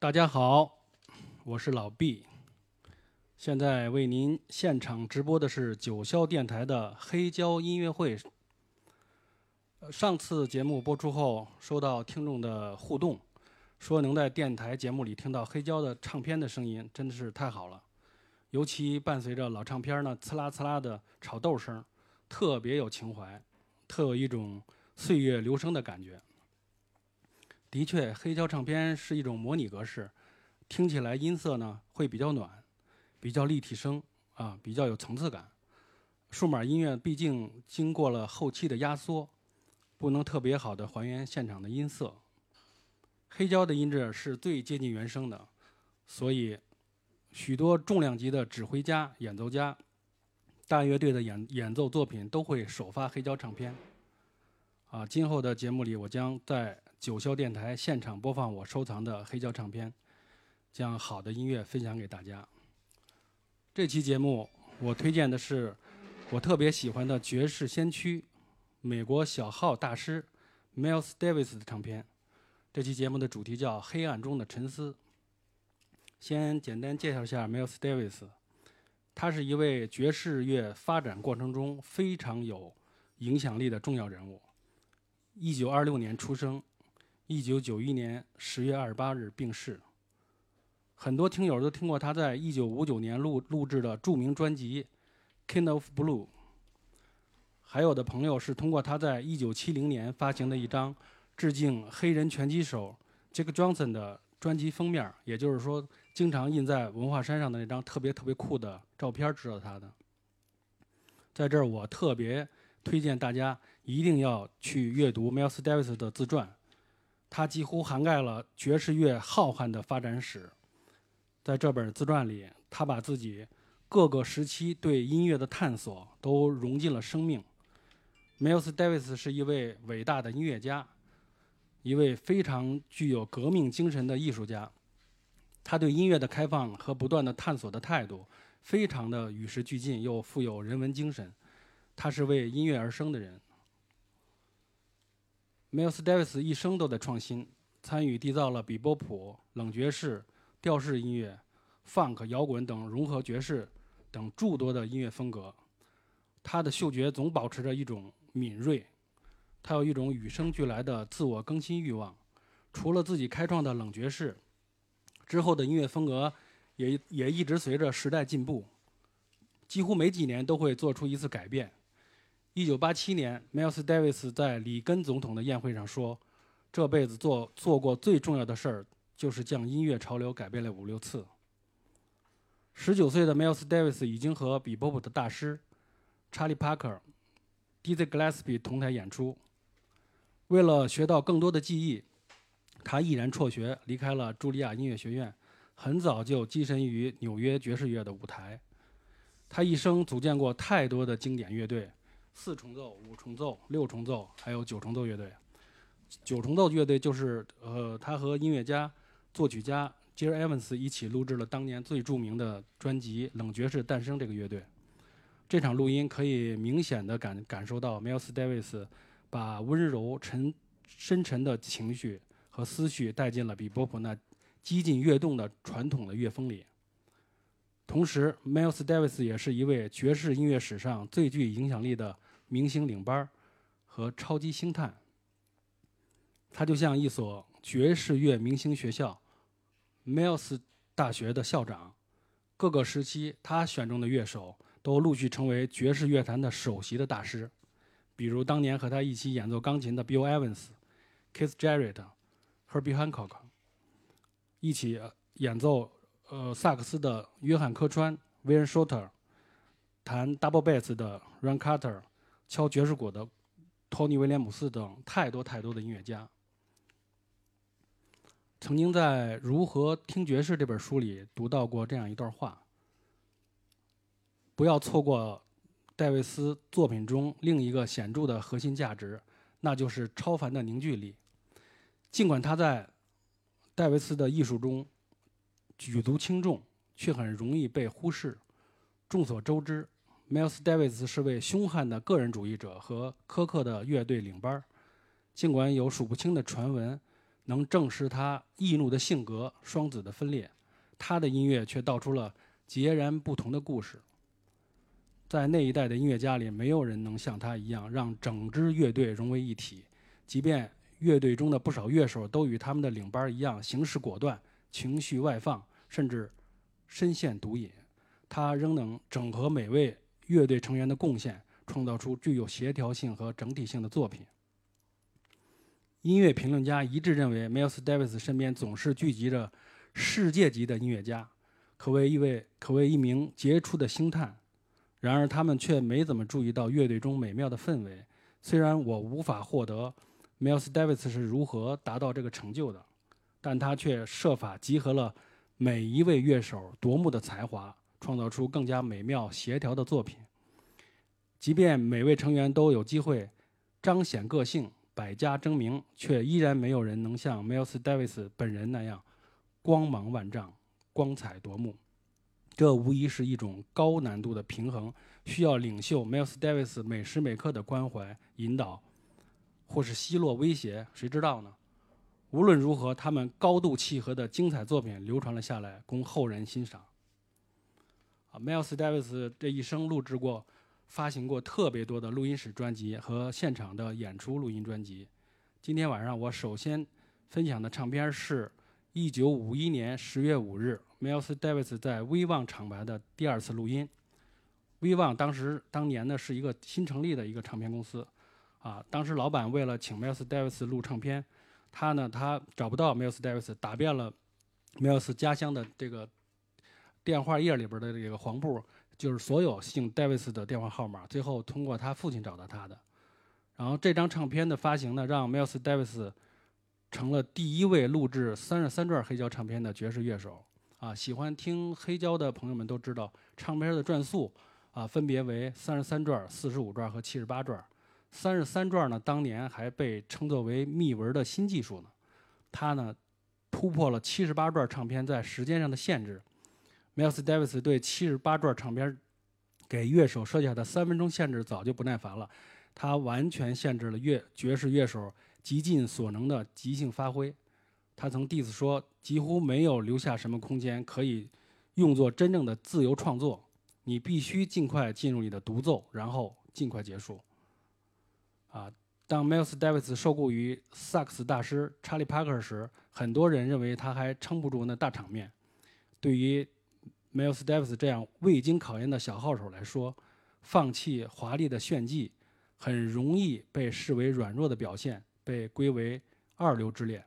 大家好，我是老毕，现在为您现场直播的是九霄电台的黑胶音乐会。上次节目播出后，收到听众的互动，说能在电台节目里听到黑胶的唱片的声音，真的是太好了。尤其伴随着老唱片呢呲啦呲啦的炒豆声，特别有情怀，特有一种岁月流声的感觉。的确，黑胶唱片是一种模拟格式，听起来音色呢会比较暖，比较立体声啊，比较有层次感。数码音乐毕竟经过了后期的压缩，不能特别好的还原现场的音色。黑胶的音质是最接近原声的，所以许多重量级的指挥家、演奏家、大乐队的演演奏作品都会首发黑胶唱片。啊，今后的节目里，我将在九霄电台现场播放我收藏的黑胶唱片，将好的音乐分享给大家。这期节目我推荐的是我特别喜欢的爵士先驱、美国小号大师 Miles Davis 的唱片。这期节目的主题叫《黑暗中的沉思》。先简单介绍一下 Miles Davis，他是一位爵士乐发展过程中非常有影响力的重要人物。一九二六年出生，一九九一年十月二十八日病逝。很多听友都听过他在一九五九年录录制的著名专辑《King of Blue》，还有的朋友是通过他在一九七零年发行的一张致敬黑人拳击手 Jack Johnson 的专辑封面，也就是说，经常印在文化衫上的那张特别特别酷的照片，知道他的。在这儿，我特别推荐大家一定要去阅读 Miles Davis 的自传，他几乎涵盖了爵士乐浩瀚的发展史。在这本自传里，他把自己各个时期对音乐的探索都融进了生命。Miles Davis 是一位伟大的音乐家，一位非常具有革命精神的艺术家。他对音乐的开放和不断的探索的态度，非常的与时俱进，又富有人文精神。他是为音乐而生的人。Miles Davis 一生都在创新，参与缔造了比波普、冷爵士、调式音乐、funk、摇滚等融合爵士等诸多的音乐风格。他的嗅觉总保持着一种敏锐，他有一种与生俱来的自我更新欲望。除了自己开创的冷爵士，之后的音乐风格也也一直随着时代进步，几乎每几年都会做出一次改变。一九八七年，Miles Davis 在里根总统的宴会上说：“这辈子做做过最重要的事儿，就是将音乐潮流改变了五六次。”十九岁的 Miles Davis 已经和比波普的大师 Charlie Parker、Dizzy Gillespie 同台演出。为了学到更多的技艺，他毅然辍学，离开了茱莉亚音乐学院，很早就跻身于纽约爵士乐的舞台。他一生组建过太多的经典乐队。四重奏、五重奏、六重奏，还有九重奏乐队。九重奏乐队就是呃，他和音乐家、作曲家 j e r r Evans 一起录制了当年最著名的专辑《冷爵士诞生》这个乐队。这场录音可以明显的感感受到 Miles Davis 把温柔沉深沉的情绪和思绪带进了比波普那激进跃动的传统的乐风里。同时，Miles Davis 也是一位爵士音乐史上最具影响力的明星领班和超级星探。他就像一所爵士乐明星学校 ——Miles 大学的校长。各个时期，他选中的乐手都陆续成为爵士乐坛的首席的大师，比如当年和他一起演奏钢琴的 Bill Evans、Keith Jarrett、Herbie Hancock，一起演奏。呃，萨克斯的约翰·科川 （William Shorter），弹 double bass 的 Ron Carter，敲爵士鼓的托尼·威廉姆斯等太多太多的音乐家。曾经在《如何听爵士》这本书里读到过这样一段话：不要错过戴维斯作品中另一个显著的核心价值，那就是超凡的凝聚力。尽管他在戴维斯的艺术中。举足轻重，却很容易被忽视。众所周知，Miles Davis 是位凶悍的个人主义者和苛刻的乐队领班。尽管有数不清的传闻能证实他易怒的性格、双子的分裂。他的音乐却道出了截然不同的故事。在那一代的音乐家里，没有人能像他一样让整支乐队融为一体。即便乐队中的不少乐手都与他们的领班一样行事果断、情绪外放，甚至深陷毒瘾，他仍能整合每位乐队成员的贡献，创造出具有协调性和整体性的作品。音乐评论家一致认为，Miles Davis 身边总是聚集着。世界级的音乐家，可谓一位可谓一名杰出的星探。然而，他们却没怎么注意到乐队中美妙的氛围。虽然我无法获得 Miles Davis 是如何达到这个成就的，但他却设法集合了每一位乐手夺目的才华，创造出更加美妙协调的作品。即便每位成员都有机会彰显个性、百家争鸣，却依然没有人能像 Miles Davis 本人那样。光芒万丈，光彩夺目，这无疑是一种高难度的平衡，需要领袖 Miles Davis 每时每刻的关怀、引导，或是奚落、威胁，谁知道呢？无论如何，他们高度契合的精彩作品流传了下来，供后人欣赏。啊，Miles Davis 这一生录制过、发行过特别多的录音室专辑和现场的演出录音专辑。今天晚上我首先分享的唱片是。一九五一年十月五日，Miles Davis 在威望厂牌的第二次录音。威望当时当年呢是一个新成立的一个唱片公司，啊，当时老板为了请 Miles Davis 录唱片，他呢他找不到 Miles Davis，打遍了 Miles 家乡的这个电话页里边的这个黄簿，就是所有姓 Davis 的电话号码，最后通过他父亲找到他的。然后这张唱片的发行呢，让 Miles Davis。成了第一位录制三十三转黑胶唱片的爵士乐手啊！喜欢听黑胶的朋友们都知道，唱片的转速啊分别为三十三转、四十五转和七十八转。三十三转呢，当年还被称作为密文的新技术呢。它呢突破了七十八转唱片在时间上的限制。Miles Davis 对七十八转唱片给乐手设下的三分钟限制早就不耐烦了，他完全限制了乐爵士乐手。极尽所能的即兴发挥，他曾 diss 说，几乎没有留下什么空间可以用作真正的自由创作。你必须尽快进入你的独奏，然后尽快结束。啊，当 Miles Davis 受雇于萨克斯大师 Charlie Parker 时，很多人认为他还撑不住那大场面。对于 Miles Davis 这样未经考验的小号手来说，放弃华丽的炫技，很容易被视为软弱的表现。被归为二流之列。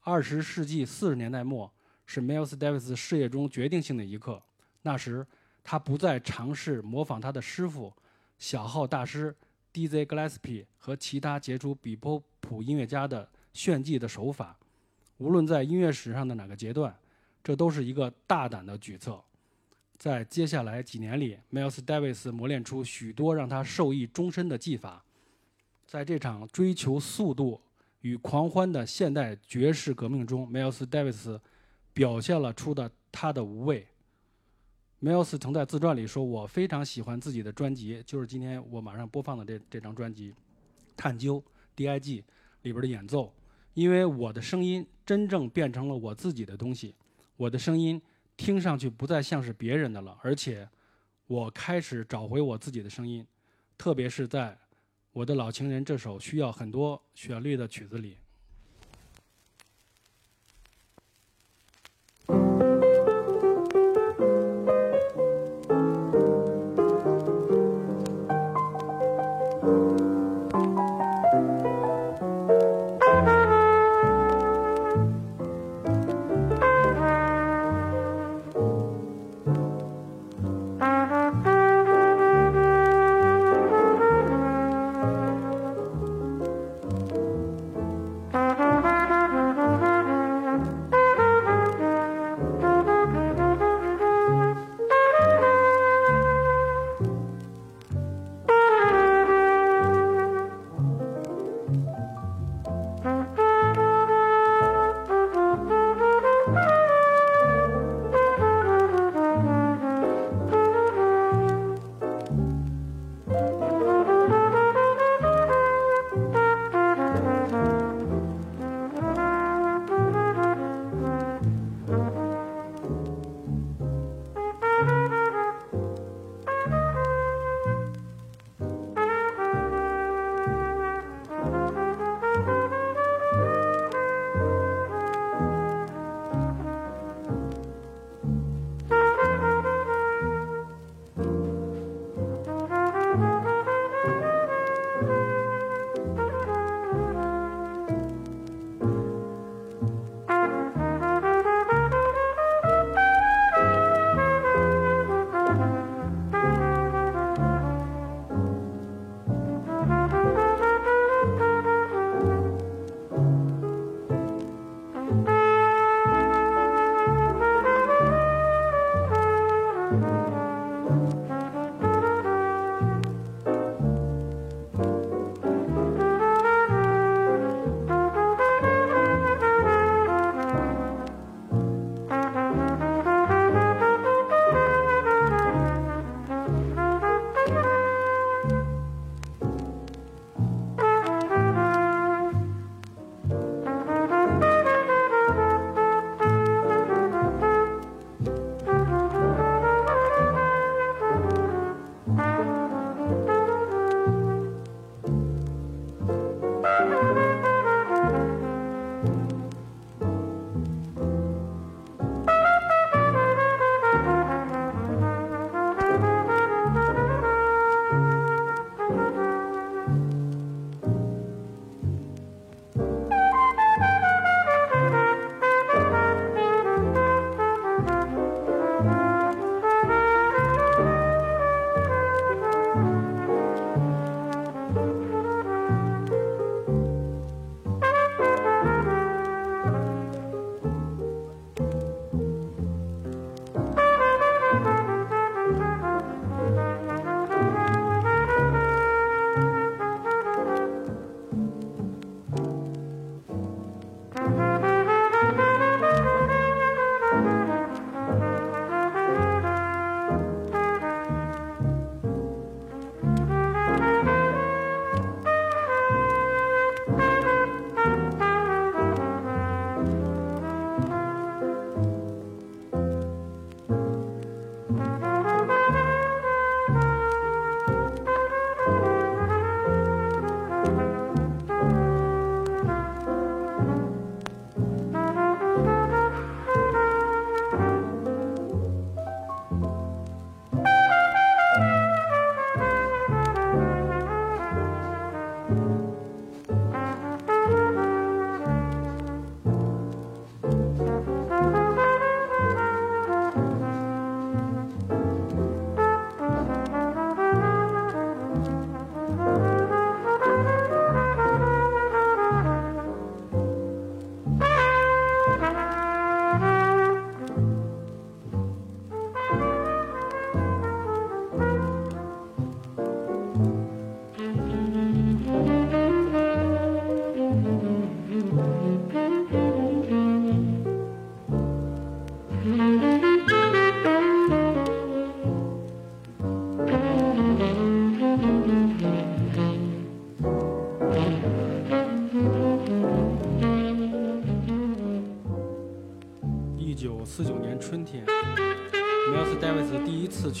二十世纪四十年代末是 Miles Davis 事业中决定性的一刻。那时，他不再尝试模仿他的师傅小号大师 D.Z. Gillespie 和其他杰出比波普音乐家的炫技的手法。无论在音乐史上的哪个阶段，这都是一个大胆的举措。在接下来几年里，Miles Davis 磨练出许多让他受益终身的技法。在这场追求速度与狂欢的现代爵士革命中，Miles Davis 表现了出的他的无畏。Miles 曾在自传里说：“我非常喜欢自己的专辑，就是今天我马上播放的这这张专辑《探究》D.I.G 里边的演奏，因为我的声音真正变成了我自己的东西，我的声音听上去不再像是别人的了，而且我开始找回我自己的声音，特别是在。”我的老情人这首需要很多旋律的曲子里。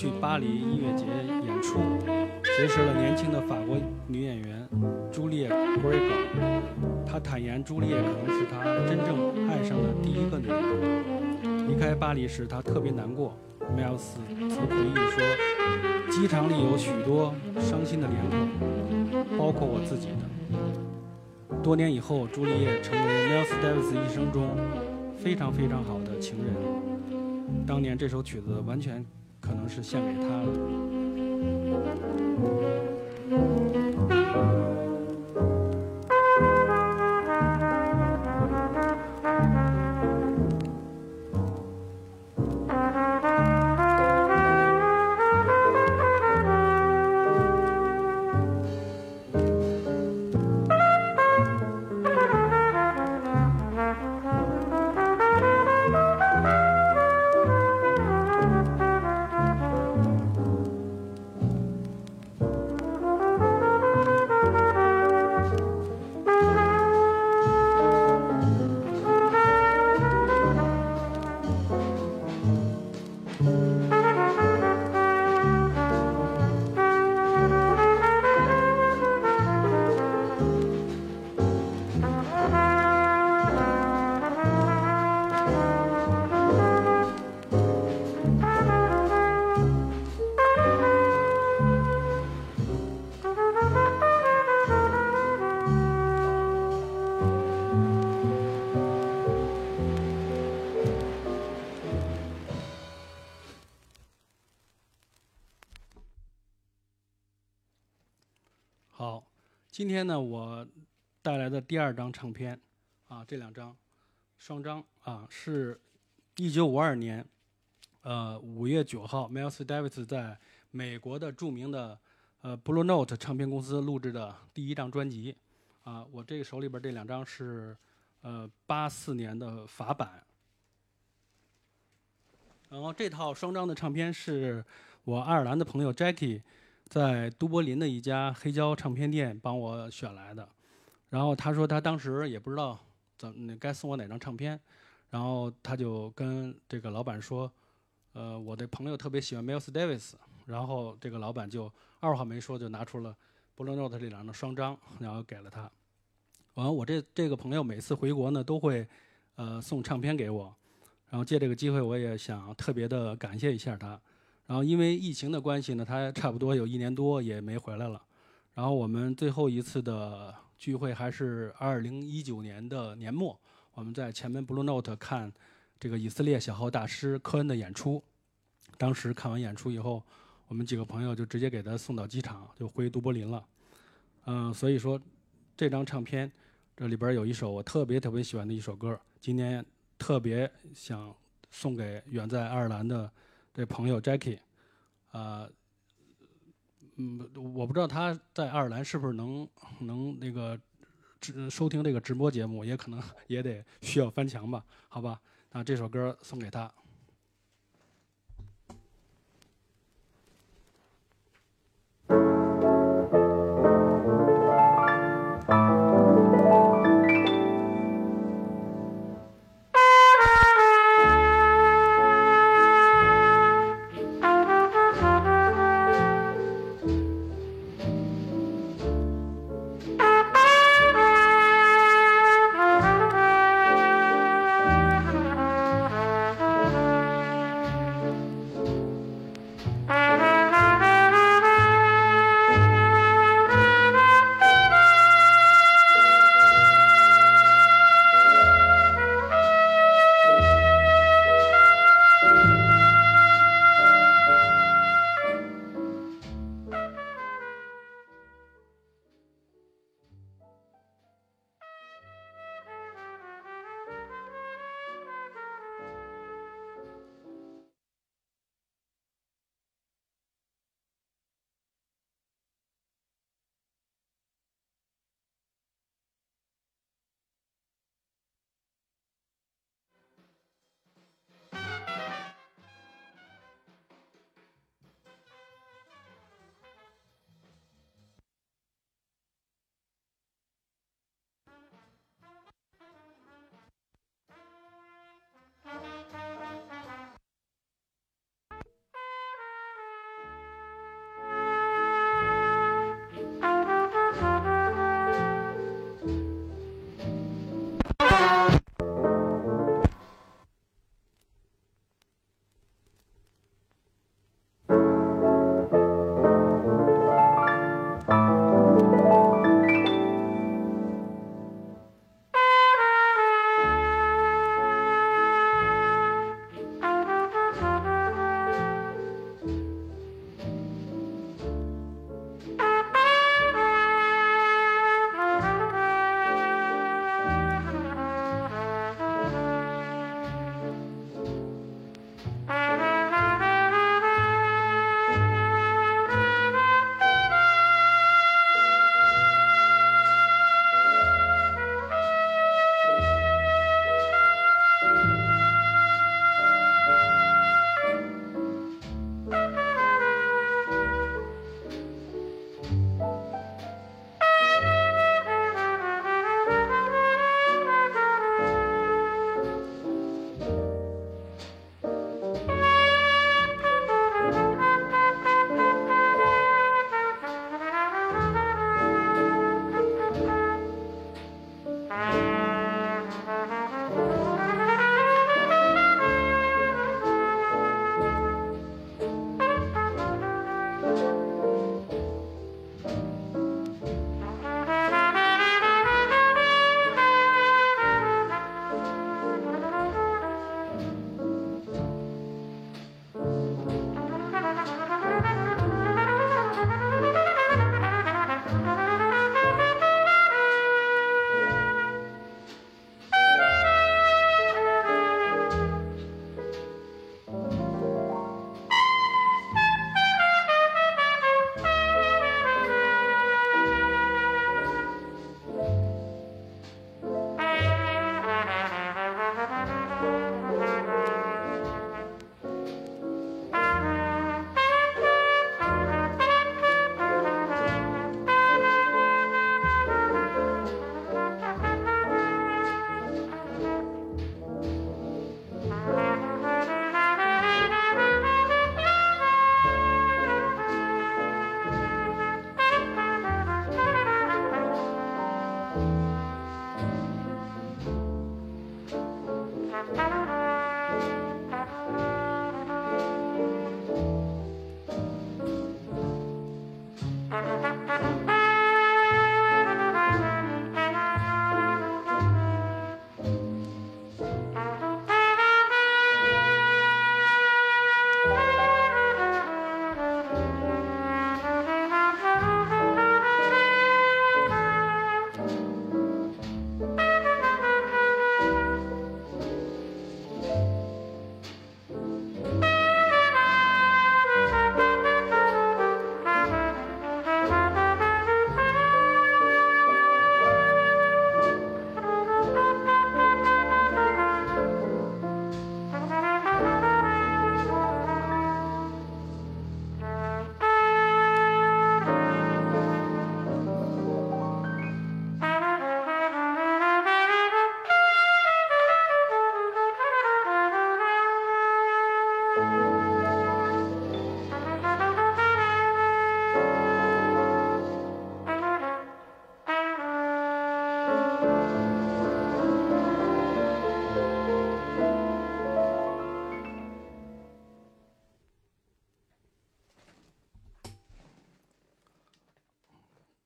去巴黎音乐节演出，结识了年轻的法国女演员朱丽叶·格瑞格。他坦言，朱丽叶可能是他真正爱上的第一个女人。离开巴黎时，他特别难过。Miles 曾回忆说：“机场里有许多伤心的脸孔，包括我自己的。”多年以后，朱丽叶成为 Miles Davis 一生中非常非常好的情人。当年这首曲子完全可能是献给他了。今天呢，我带来的第二张唱片，啊，这两张双张啊，是一九五二年，呃，五月九号，Miles Davis 在美国的著名的呃 Blue Note 唱片公司录制的第一张专辑，啊，我这个手里边这两张是呃八四年的法版，然后这套双张的唱片是我爱尔兰的朋友 Jackie。在都柏林的一家黑胶唱片店帮我选来的，然后他说他当时也不知道怎该送我哪张唱片，然后他就跟这个老板说，呃，我的朋友特别喜欢 Miles Davis，然后这个老板就二话没说就拿出了 Blue Note 这两张双张，然后给了他。完，我这这个朋友每次回国呢都会呃送唱片给我，然后借这个机会我也想特别的感谢一下他。然后因为疫情的关系呢，他差不多有一年多也没回来了。然后我们最后一次的聚会还是二零一九年的年末，我们在前门 Blue Note 看这个以色列小号大师科恩的演出。当时看完演出以后，我们几个朋友就直接给他送到机场，就回都柏林了。嗯，所以说这张唱片这里边有一首我特别特别喜欢的一首歌，今天特别想送给远在爱尔兰的。这朋友 Jackie，啊，嗯，我不知道他在爱尔兰是不是能能那个直收听这个直播节目，也可能 也得需要翻墙吧？好吧，那这首歌送给他。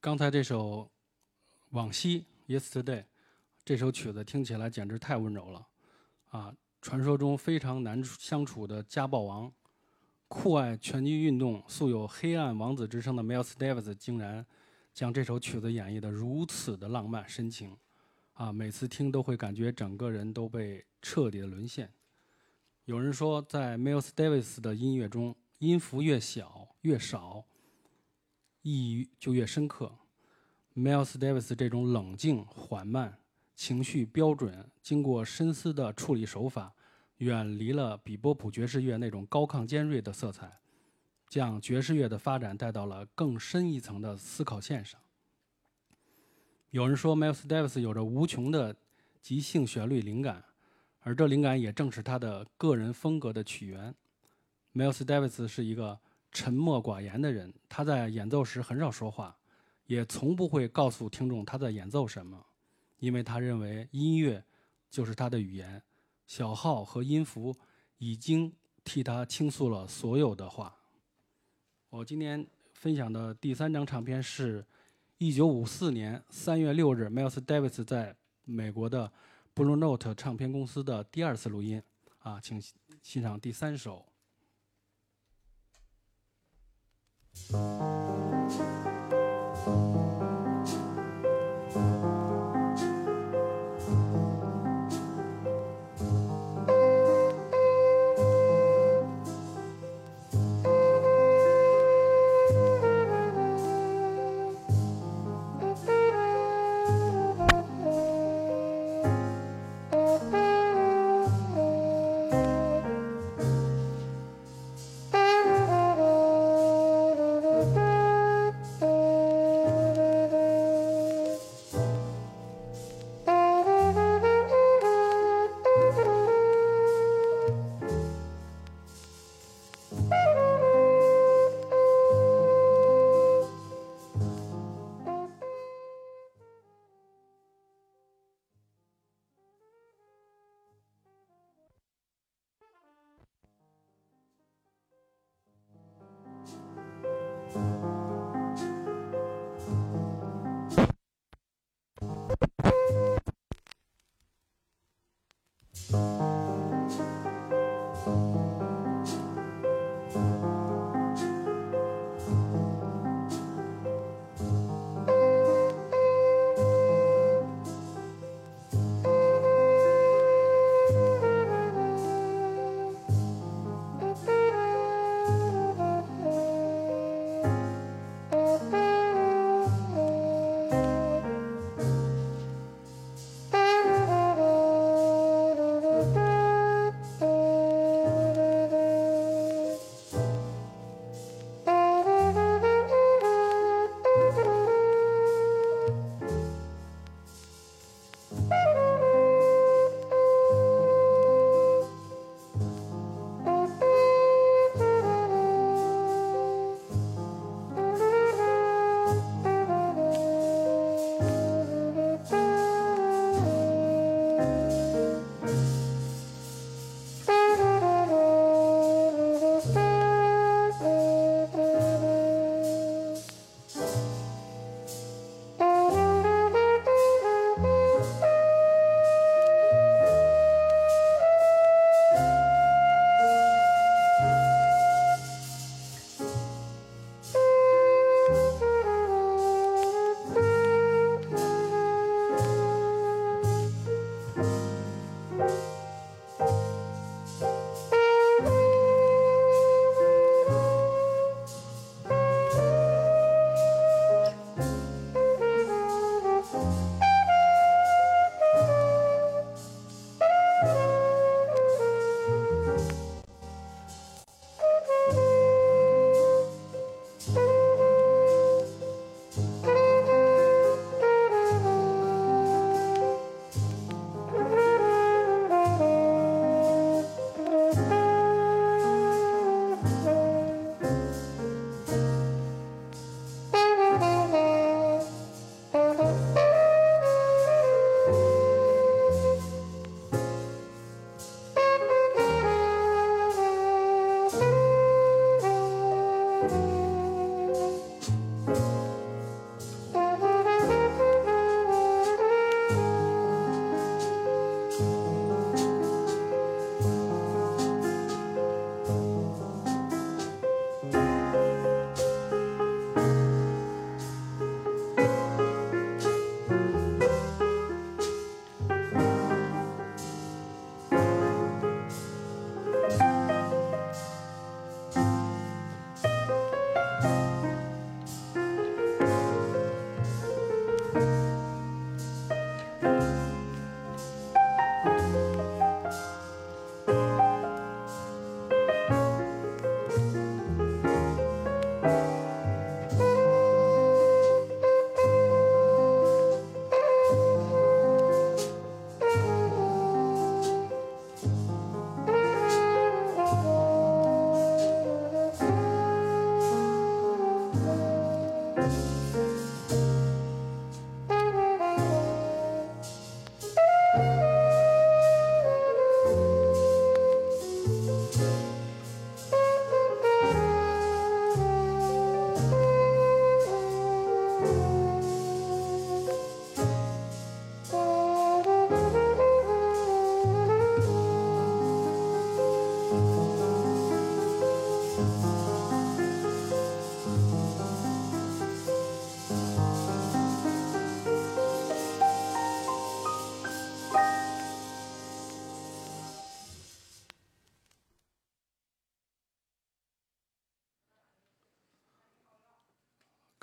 刚才这首《往昔》（Yesterday） 这首曲子听起来简直太温柔了，啊！传说中非常难相处的家暴王，酷爱拳击运动、素有“黑暗王子”之称的 Miles Davis 竟然将这首曲子演绎得如此的浪漫深情，啊！每次听都会感觉整个人都被彻底的沦陷。有人说，在 Miles Davis 的音乐中，音符越小越少。意义就越深刻。Miles Davis 这种冷静、缓慢、情绪标准、经过深思的处理手法，远离了比波普爵士乐那种高亢尖锐的色彩，将爵士乐的发展带到了更深一层的思考线上。有人说，Miles Davis 有着无穷的即兴旋律灵感，而这灵感也正是他的个人风格的起源。Miles Davis 是一个。沉默寡言的人，他在演奏时很少说话，也从不会告诉听众他在演奏什么，因为他认为音乐就是他的语言，小号和音符已经替他倾诉了所有的话。我今天分享的第三张唱片是1954年3月6日，Miles Davis 在美国的 Blue Note 唱片公司的第二次录音。啊，请欣赏第三首。Thank you.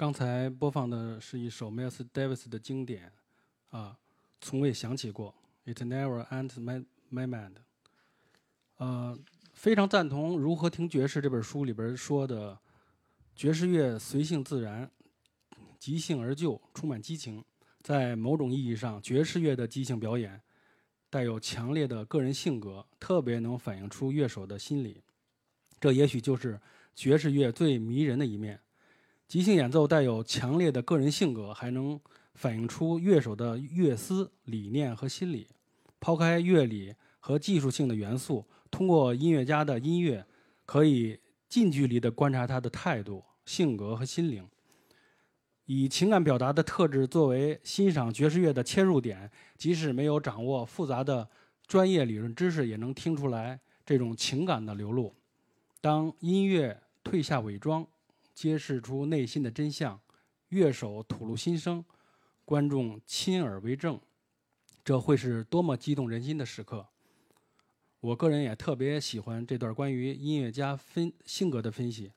刚才播放的是一首 Miles Davis 的经典，啊，从未想起过，It never entered my my mind。呃，非常赞同《如何听爵士》这本书里边说的，爵士乐随性自然，即兴而就，充满激情。在某种意义上，爵士乐的即兴表演带有强烈的个人性格，特别能反映出乐手的心理。这也许就是爵士乐最迷人的一面。即兴演奏带有强烈的个人性格，还能反映出乐手的乐思、理念和心理。抛开乐理和技术性的元素。通过音乐家的音乐，可以近距离地观察他的态度、性格和心灵。以情感表达的特质作为欣赏爵士乐的切入点，即使没有掌握复杂的专业理论知识，也能听出来这种情感的流露。当音乐褪下伪装，揭示出内心的真相，乐手吐露心声，观众亲耳为证，这会是多么激动人心的时刻！我个人也特别喜欢这段关于音乐家分性格的分析。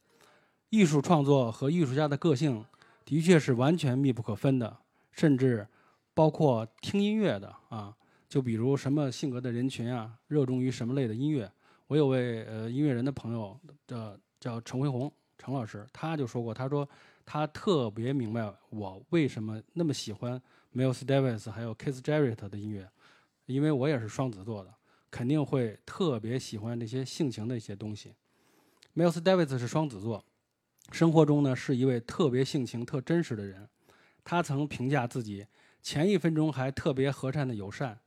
艺术创作和艺术家的个性的确是完全密不可分的，甚至包括听音乐的啊，就比如什么性格的人群啊，热衷于什么类的音乐。我有位呃音乐人的朋友，叫叫陈辉宏陈老师，他就说过，他说他特别明白我为什么那么喜欢 Miles Davis 还有 Keith Jarrett 的音乐，因为我也是双子座的。肯定会特别喜欢那些性情的一些东西。Miles Davis 是双子座，生活中呢是一位特别性情、特真实的人。他曾评价自己：前一分钟还特别和善的友善，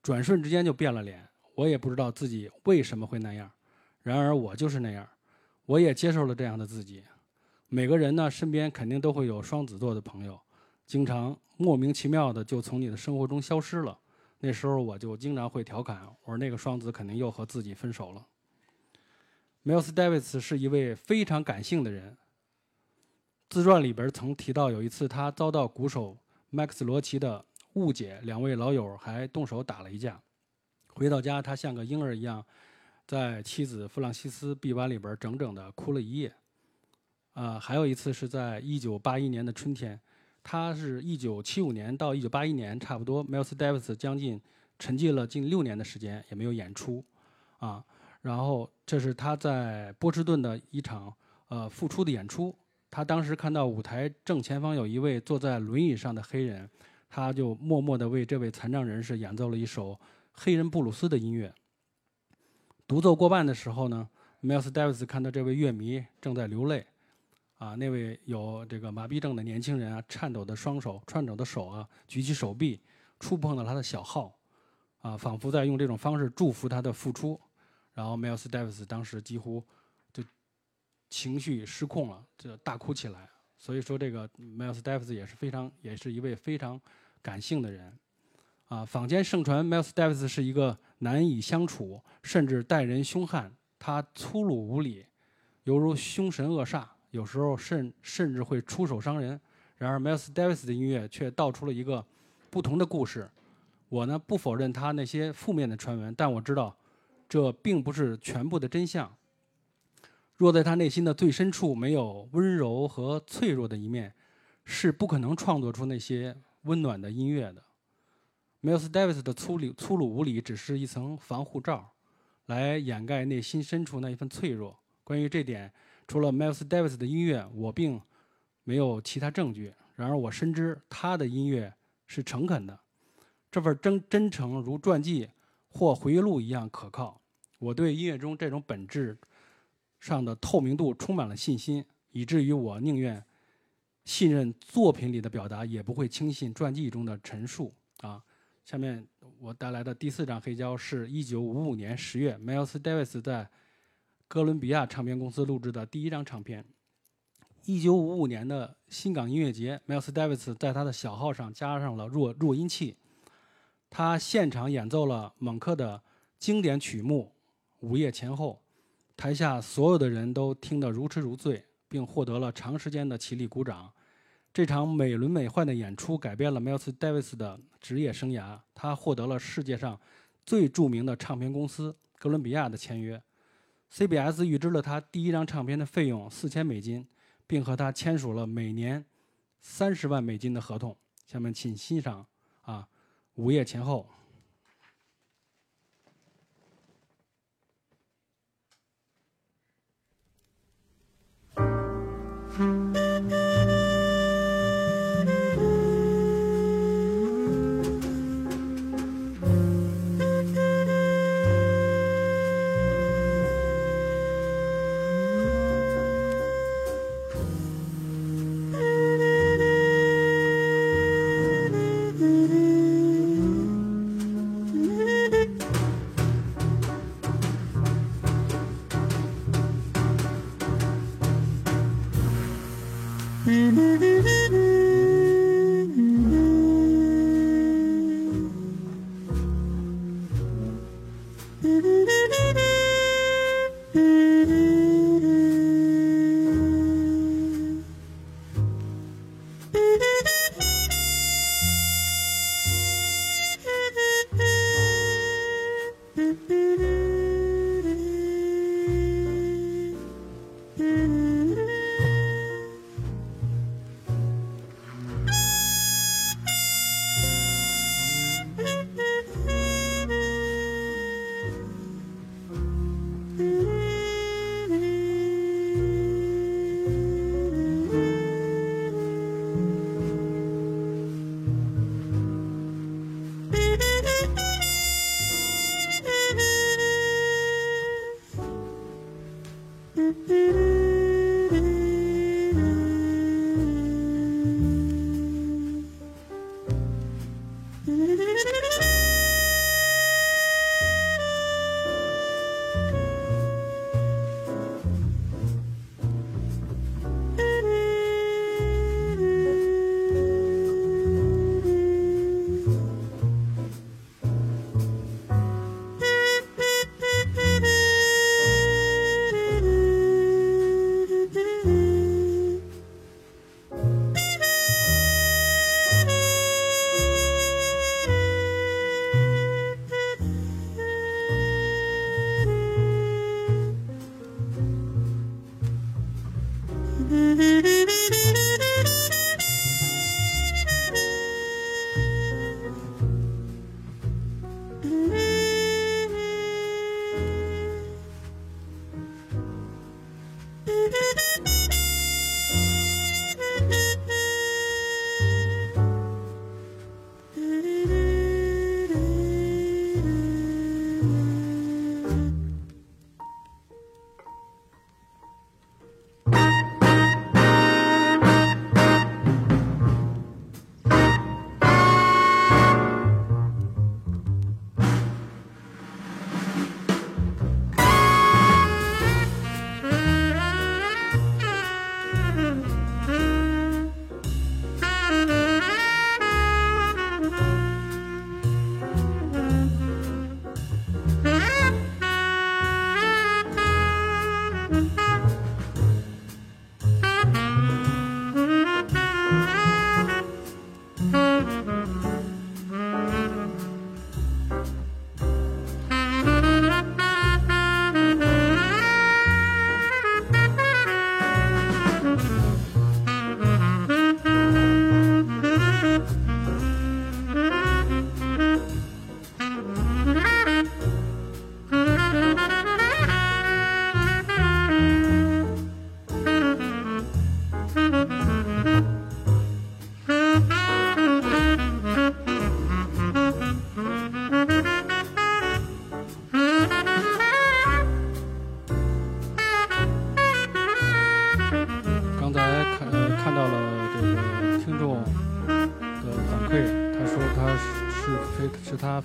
转瞬之间就变了脸。我也不知道自己为什么会那样，然而我就是那样，我也接受了这样的自己。每个人呢身边肯定都会有双子座的朋友，经常莫名其妙的就从你的生活中消失了。那时候我就经常会调侃，我说那个双子肯定又和自己分手了。Miles Davis 是一位非常感性的人。自传里边曾提到，有一次他遭到鼓手麦克斯罗奇的误解，两位老友还动手打了一架。回到家，他像个婴儿一样，在妻子弗朗西斯臂弯里边整整的哭了一夜。啊，还有一次是在1981年的春天。他是一九七五年到一九八一年，差不多，Miles Davis 将近沉寂了近六年的时间，也没有演出，啊，然后这是他在波士顿的一场呃复出的演出。他当时看到舞台正前方有一位坐在轮椅上的黑人，他就默默地为这位残障人士演奏了一首黑人布鲁斯的音乐。独奏过半的时候呢，Miles Davis 看到这位乐迷正在流泪。啊，那位有这个麻痹症的年轻人啊，颤抖的双手、颤抖的手啊，举起手臂，触碰了他的小号，啊，仿佛在用这种方式祝福他的复出。然后 Miles Davis 当时几乎就情绪失控了，就大哭起来。所以说，这个 Miles Davis 也是非常，也是一位非常感性的人。啊，坊间盛传 Miles Davis 是一个难以相处，甚至待人凶悍，他粗鲁无礼，犹如凶神恶煞。有时候甚甚至会出手伤人，然而 Miles Davis 的音乐却道出了一个不同的故事。我呢不否认他那些负面的传闻，但我知道这并不是全部的真相。若在他内心的最深处没有温柔和脆弱的一面，是不可能创作出那些温暖的音乐的。Miles Davis 的粗鲁粗鲁无礼只是一层防护罩，来掩盖内心深处那一份脆弱。关于这点。除了 Miles Davis 的音乐，我并没有其他证据。然而，我深知他的音乐是诚恳的，这份真真诚如传记或回忆录一样可靠。我对音乐中这种本质上的透明度充满了信心，以至于我宁愿信任作品里的表达，也不会轻信传记中的陈述。啊，下面我带来的第四张黑胶是一九五五年十月，Miles Davis 在。哥伦比亚唱片公司录制的第一张唱片。一九五五年的新港音乐节，Miles Davis 在他的小号上加上了弱弱音器，他现场演奏了蒙克的经典曲目《午夜前后》，台下所有的人都听得如痴如醉，并获得了长时间的起立鼓掌。这场美轮美奂的演出改变了 Miles Davis 的职业生涯，他获得了世界上最著名的唱片公司哥伦比亚的签约。CBS 预支了他第一张唱片的费用四千美金，并和他签署了每年三十万美金的合同。下面请欣赏啊，午夜前后。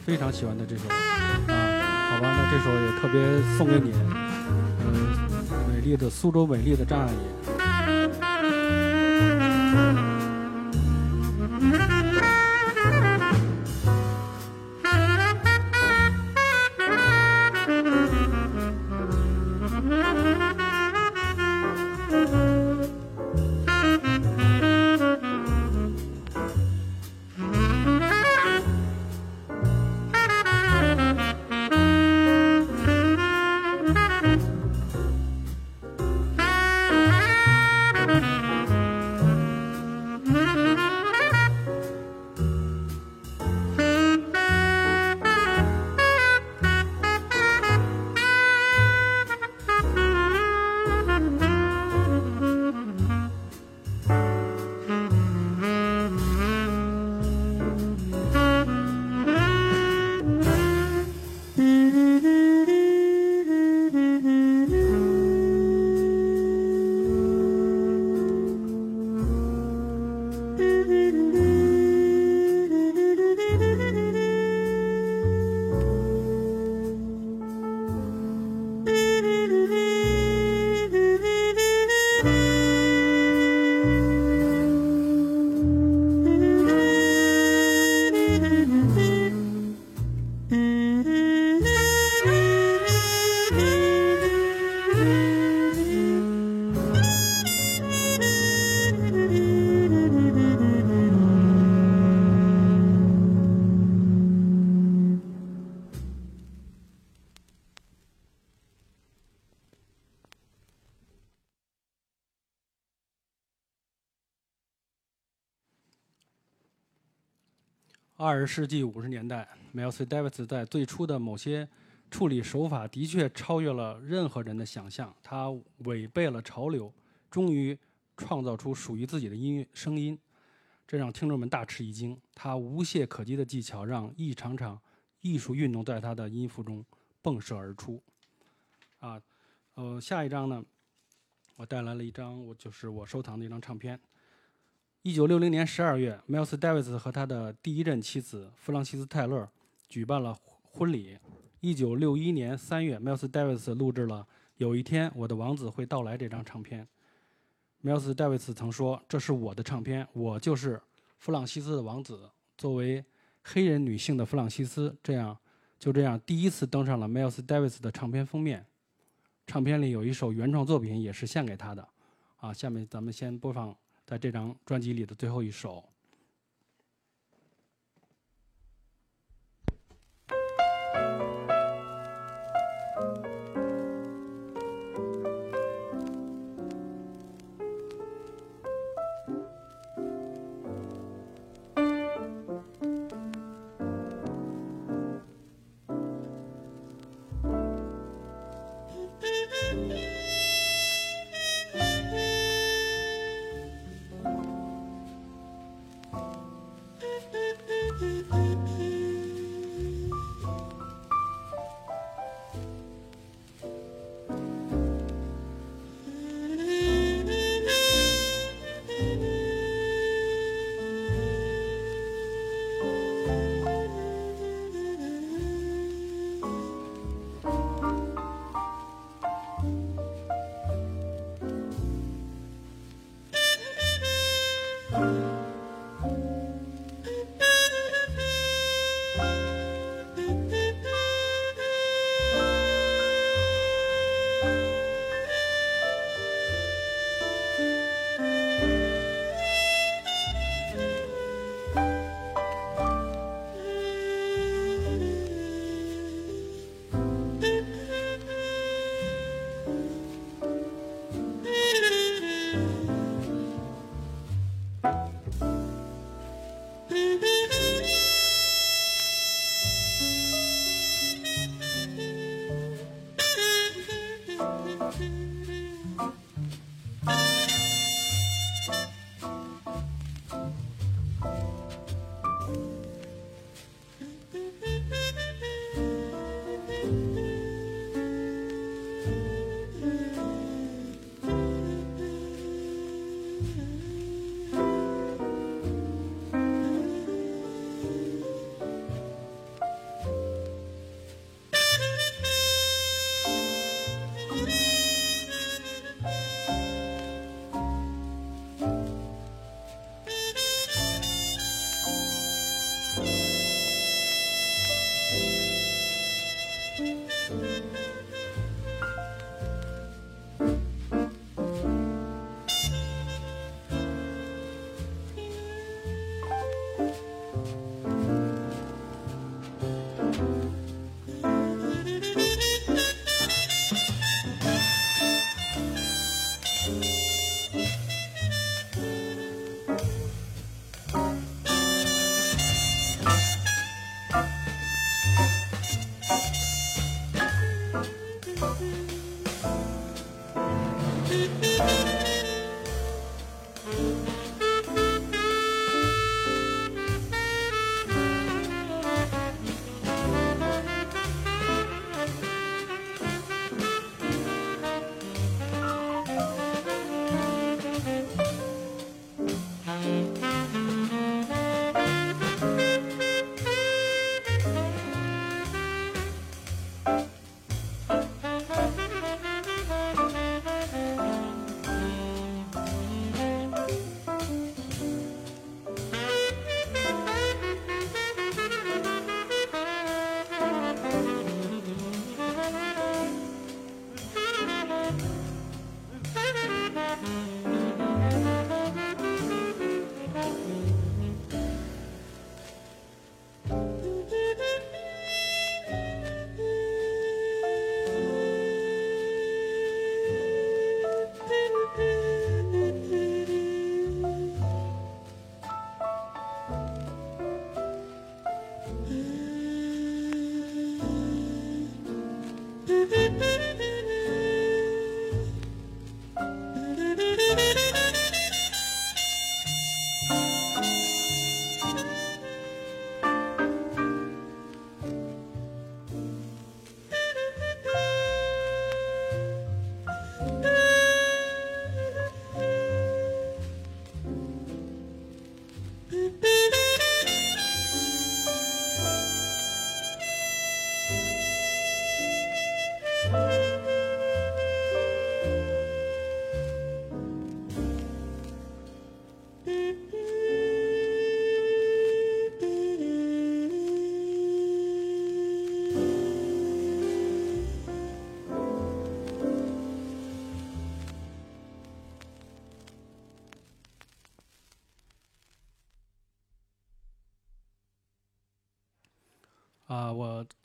非常喜欢的这首。啊，好吧，那这首也特别送给你，嗯、美丽的苏州美丽的张阿姨。十世纪五十年代，Miles Davis 在最初的某些处理手法的确超越了任何人的想象。他违背了潮流，终于创造出属于自己的音乐声音，这让听众们大吃一惊。他无懈可击的技巧让一场场艺术运动在他的音符中迸射而出。啊，呃，下一张呢，我带来了一张，我就是我收藏的一张唱片。一九六零年十二月，Miles Davis 和他的第一任妻子弗朗西斯·泰勒举办了婚礼。一九六一年三月，Miles Davis 录制了《有一天我的王子会到来》这张唱片。Miles Davis 曾说：“这是我的唱片，我就是弗朗西斯的王子。”作为黑人女性的弗朗西斯，这样就这样第一次登上了 Miles Davis 的唱片封面。唱片里有一首原创作品，也是献给他的。啊，下面咱们先播放。在这张专辑里的最后一首。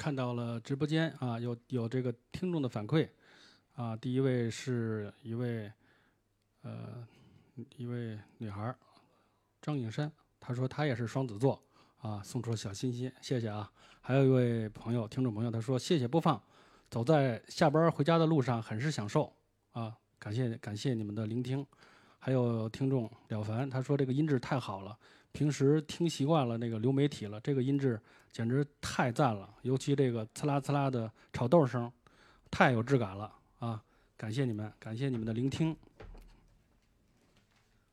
看到了直播间啊，有有这个听众的反馈啊。第一位是一位呃一位女孩张颖山，她说她也是双子座啊，送出了小心心，谢谢啊。还有一位朋友听众朋友，他说谢谢播放，走在下班回家的路上很是享受啊，感谢感谢你们的聆听。还有听众了凡，他说这个音质太好了，平时听习惯了那个流媒体了，这个音质简直太赞了，尤其这个呲啦呲啦的炒豆声，太有质感了啊！感谢你们，感谢你们的聆听。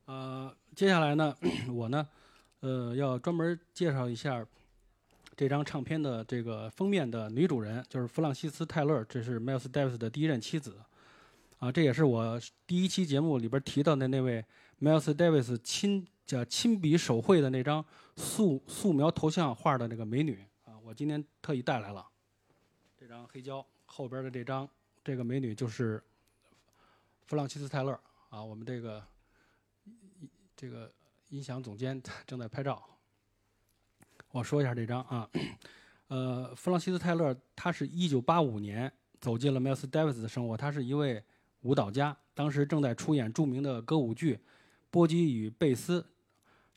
呃，接下来呢，我呢，呃，要专门介绍一下这张唱片的这个封面的女主人，就是弗朗西斯泰勒，这是 Miles Davis 的第一任妻子。啊，这也是我第一期节目里边提到的那位 Miles Davis 亲叫亲笔手绘的那张素素描头像画的那个美女啊，我今天特意带来了这张黑胶后边的这张这个美女就是弗朗西斯泰勒啊，我们这个这个音响总监正在拍照。我说一下这张啊，呃，弗朗西斯泰勒他是一九八五年走进了 Miles Davis 的生活，他是一位。舞蹈家当时正在出演著名的歌舞剧《波基与贝斯》。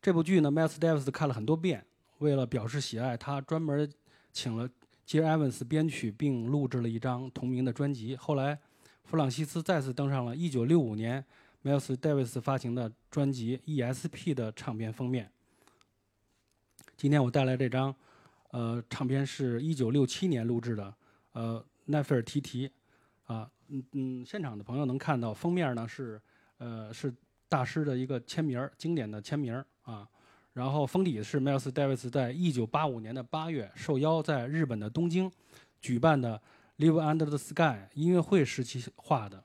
这部剧呢，Miles Davis 看了很多遍。为了表示喜爱，他专门请了 J. Evans 编曲并录制了一张同名的专辑。后来，弗朗西斯再次登上了1965年 Miles Davis 发行的专辑《ESP》的唱片封面。今天我带来这张，呃，唱片是一九六七年录制的，呃，奈菲尔提提，啊。嗯嗯，现场的朋友能看到封面呢是，呃是大师的一个签名经典的签名啊。然后封底是 Miles Davis 在1985年的8月受邀在日本的东京举办的 Live Under the Sky 音乐会时期画的。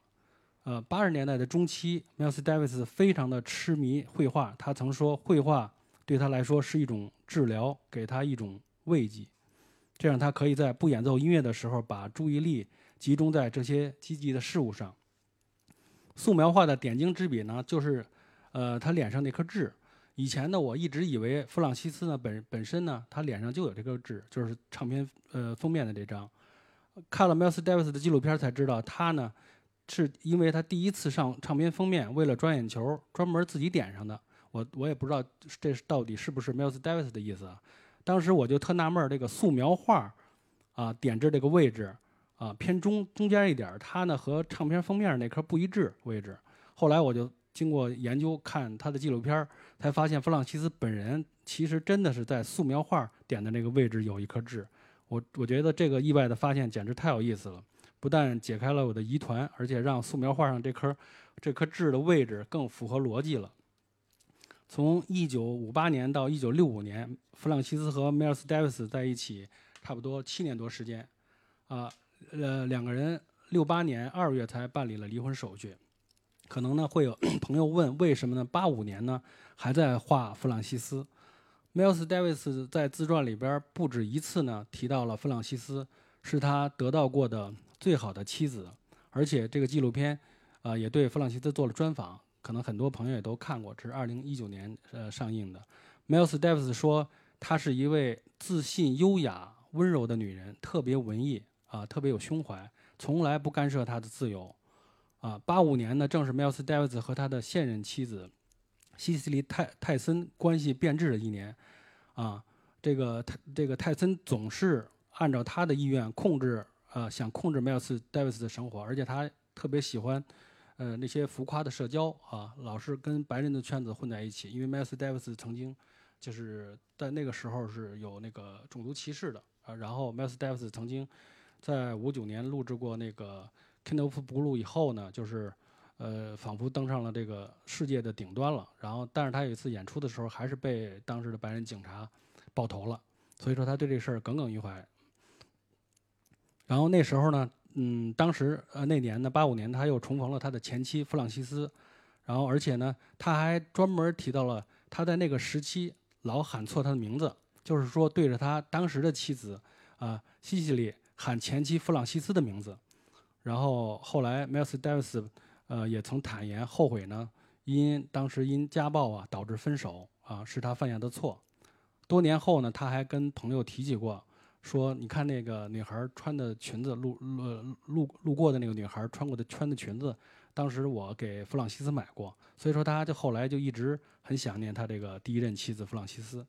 呃，八十年代的中期，Miles Davis 非常的痴迷绘画，他曾说绘画对他来说是一种治疗，给他一种慰藉，这样他可以在不演奏音乐的时候把注意力。集中在这些积极的事物上。素描画的点睛之笔呢，就是，呃，他脸上那颗痣。以前呢，我一直以为弗朗西斯呢本本身呢，他脸上就有这颗痣，就是唱片呃封面的这张。看了 Miles Davis 的纪录片才知道，他呢是因为他第一次上唱片封面，为了抓眼球，专门自己点上的。我我也不知道这是到底是不是 Miles Davis 的意思。当时我就特纳闷，这个素描画啊点痣这个位置。啊，偏中中间一点，它呢和唱片封面那颗不一致位置。后来我就经过研究看他的纪录片，才发现弗朗西斯本人其实真的是在素描画点的那个位置有一颗痣。我我觉得这个意外的发现简直太有意思了，不但解开了我的疑团，而且让素描画上这颗这颗痣的位置更符合逻辑了。从1958年到1965年，弗朗西斯和梅尔斯·戴维斯在一起差不多七年多时间，啊。呃两个人六八年二月才办理了离婚手续，可能呢会有 朋友问，为什么呢？八五年呢还在画弗朗西斯，Miles Davis 在自传里边不止一次呢提到了弗朗西斯是他得到过的最好的妻子，而且这个纪录片啊也对弗朗西斯做了专访，可能很多朋友也都看过，这是二零一九年呃上映的。Miles Davis 说，她是一位自信、优雅、温柔的女人，特别文艺。啊，特别有胸怀，从来不干涉他的自由。啊，八五年呢，正是 Miles Davis 和他的现任妻子西西里泰泰森关系变质的一年。啊，这个泰这个泰森总是按照他的意愿控制，呃，想控制 Miles Davis 的生活，而且他特别喜欢，呃，那些浮夸的社交啊，老是跟白人的圈子混在一起。因为 Miles Davis 曾经就是在那个时候是有那个种族歧视的啊，然后 Miles Davis 曾经。在五九年录制过那个《Kind of Blue》以后呢，就是，呃，仿佛登上了这个世界的顶端了。然后，但是他有一次演出的时候，还是被当时的白人警察爆头了。所以说，他对这事儿耿耿于怀。然后那时候呢，嗯，当时呃那年呢，八五年，他又重逢了他的前妻弗朗西斯。然后，而且呢，他还专门提到了他在那个时期老喊错他的名字，就是说对着他当时的妻子啊，西西里。喊前妻弗朗西斯的名字，然后后来 Miles Davis，呃，也曾坦言后悔呢，因当时因家暴啊导致分手啊，是他犯下的错。多年后呢，他还跟朋友提起过，说你看那个女孩穿的裙子，路路路路过的那个女孩穿过的穿的裙子，当时我给弗朗西斯买过，所以说他就后来就一直很想念他这个第一任妻子弗朗西斯。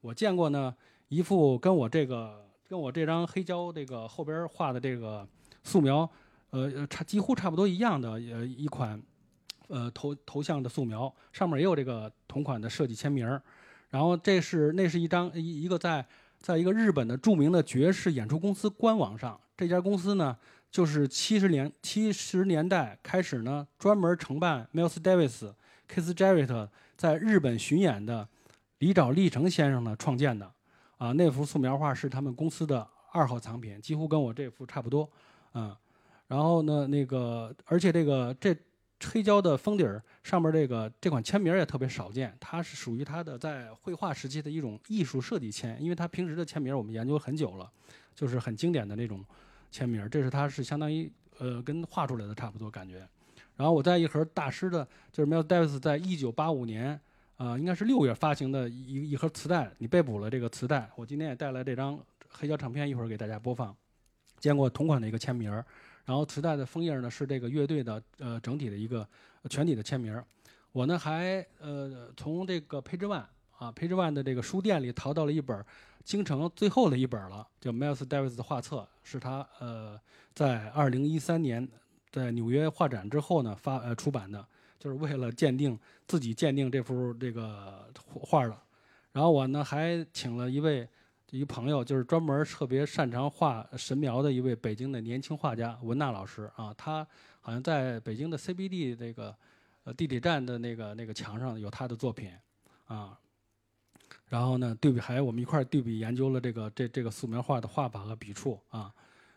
我见过呢一副跟我这个跟我这张黑胶这个后边画的这个素描，呃差几乎差不多一样的呃一款呃头头像的素描，上面也有这个同款的设计签名儿。然后这是那是一张一一个在在一个日本的著名的爵士演出公司官网上，这家公司呢就是七十年七十年代开始呢专门承办 Miles Davis、Kiss Jarrett 在日本巡演的李沼利成先生呢创建的，啊那幅素描画是他们公司的二号藏品，几乎跟我这幅差不多，嗯，然后呢那个而且这个这。黑胶的封底儿上面这个这款签名也特别少见，它是属于它的在绘画时期的一种艺术设计签，因为它平时的签名我们研究很久了，就是很经典的那种签名，这是它是相当于呃跟画出来的差不多感觉。然后我在一盒大师的，就是 Mel Davis 在一九八五年啊应该是六月发行的一一盒磁带，你被捕了这个磁带，我今天也带来这张黑胶唱片，一会儿给大家播放，见过同款的一个签名儿。然后磁带的封页呢是这个乐队的呃整体的一个全体的签名儿。我呢还呃从这个 Page One 啊 Page One 的这个书店里淘到了一本京城最后的一本了，叫 Miles Davis 的画册，是他呃在二零一三年在纽约画展之后呢发呃出版的，就是为了鉴定自己鉴定这幅这个画的。然后我呢还请了一位。一朋友就是专门特别擅长画神描的一位北京的年轻画家文娜老师啊，他好像在北京的 CBD 这个呃地铁站的那个那个墙上有他的作品啊，然后呢对比还我们一块儿对比研究了这个这这个素描画的画法和笔触啊，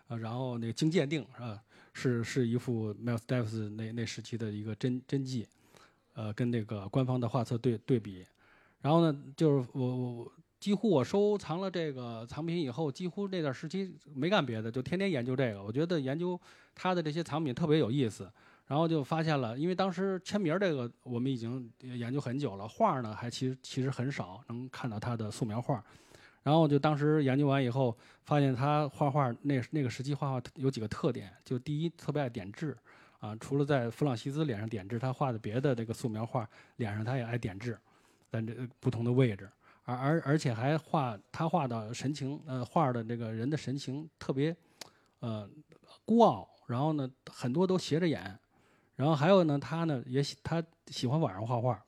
呃然后那个经鉴定是吧是是一幅 Miles Davis 那那时期的一个真真迹，呃跟那个官方的画册对对比，然后呢就是我我。几乎我收藏了这个藏品以后，几乎那段时期没干别的，就天天研究这个。我觉得研究他的这些藏品特别有意思，然后就发现了，因为当时签名这个我们已经研究很久了，画呢还其实其实很少能看到他的素描画。然后就当时研究完以后，发现他画画那那个时期画画有几个特点，就第一特别爱点痣，啊，除了在弗朗西斯脸上点痣，他画的别的这个素描画脸上他也爱点痣，在这不同的位置。而而而且还画他画的神情，呃，画的这个人的神情特别，呃，孤傲。然后呢，很多都斜着眼。然后还有呢，他呢也喜他喜欢晚上画画。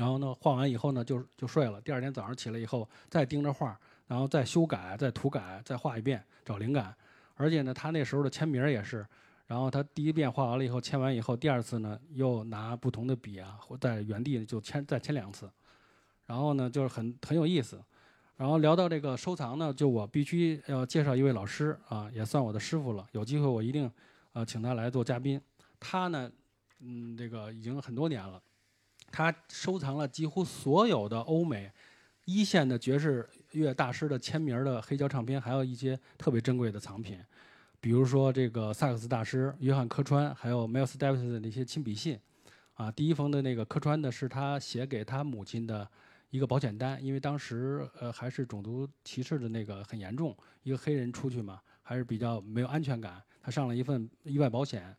然后呢，画完以后呢就就睡了。第二天早上起来以后再盯着画，然后再修改、再涂改、再画一遍，找灵感。而且呢，他那时候的签名也是，然后他第一遍画完了以后签完以后，第二次呢又拿不同的笔啊，或在原地就签再签两次。然后呢，就是很很有意思。然后聊到这个收藏呢，就我必须要介绍一位老师啊，也算我的师傅了。有机会我一定呃请他来做嘉宾。他呢，嗯，这个已经很多年了，他收藏了几乎所有的欧美一线的爵士乐大师的签名的黑胶唱片，还有一些特别珍贵的藏品，比如说这个萨克斯大师约翰科川，还有 Miles Davis 的那些亲笔信。啊，第一封的那个科川的是他写给他母亲的。一个保险单，因为当时呃还是种族歧视的那个很严重，一个黑人出去嘛，还是比较没有安全感。他上了一份意外保险，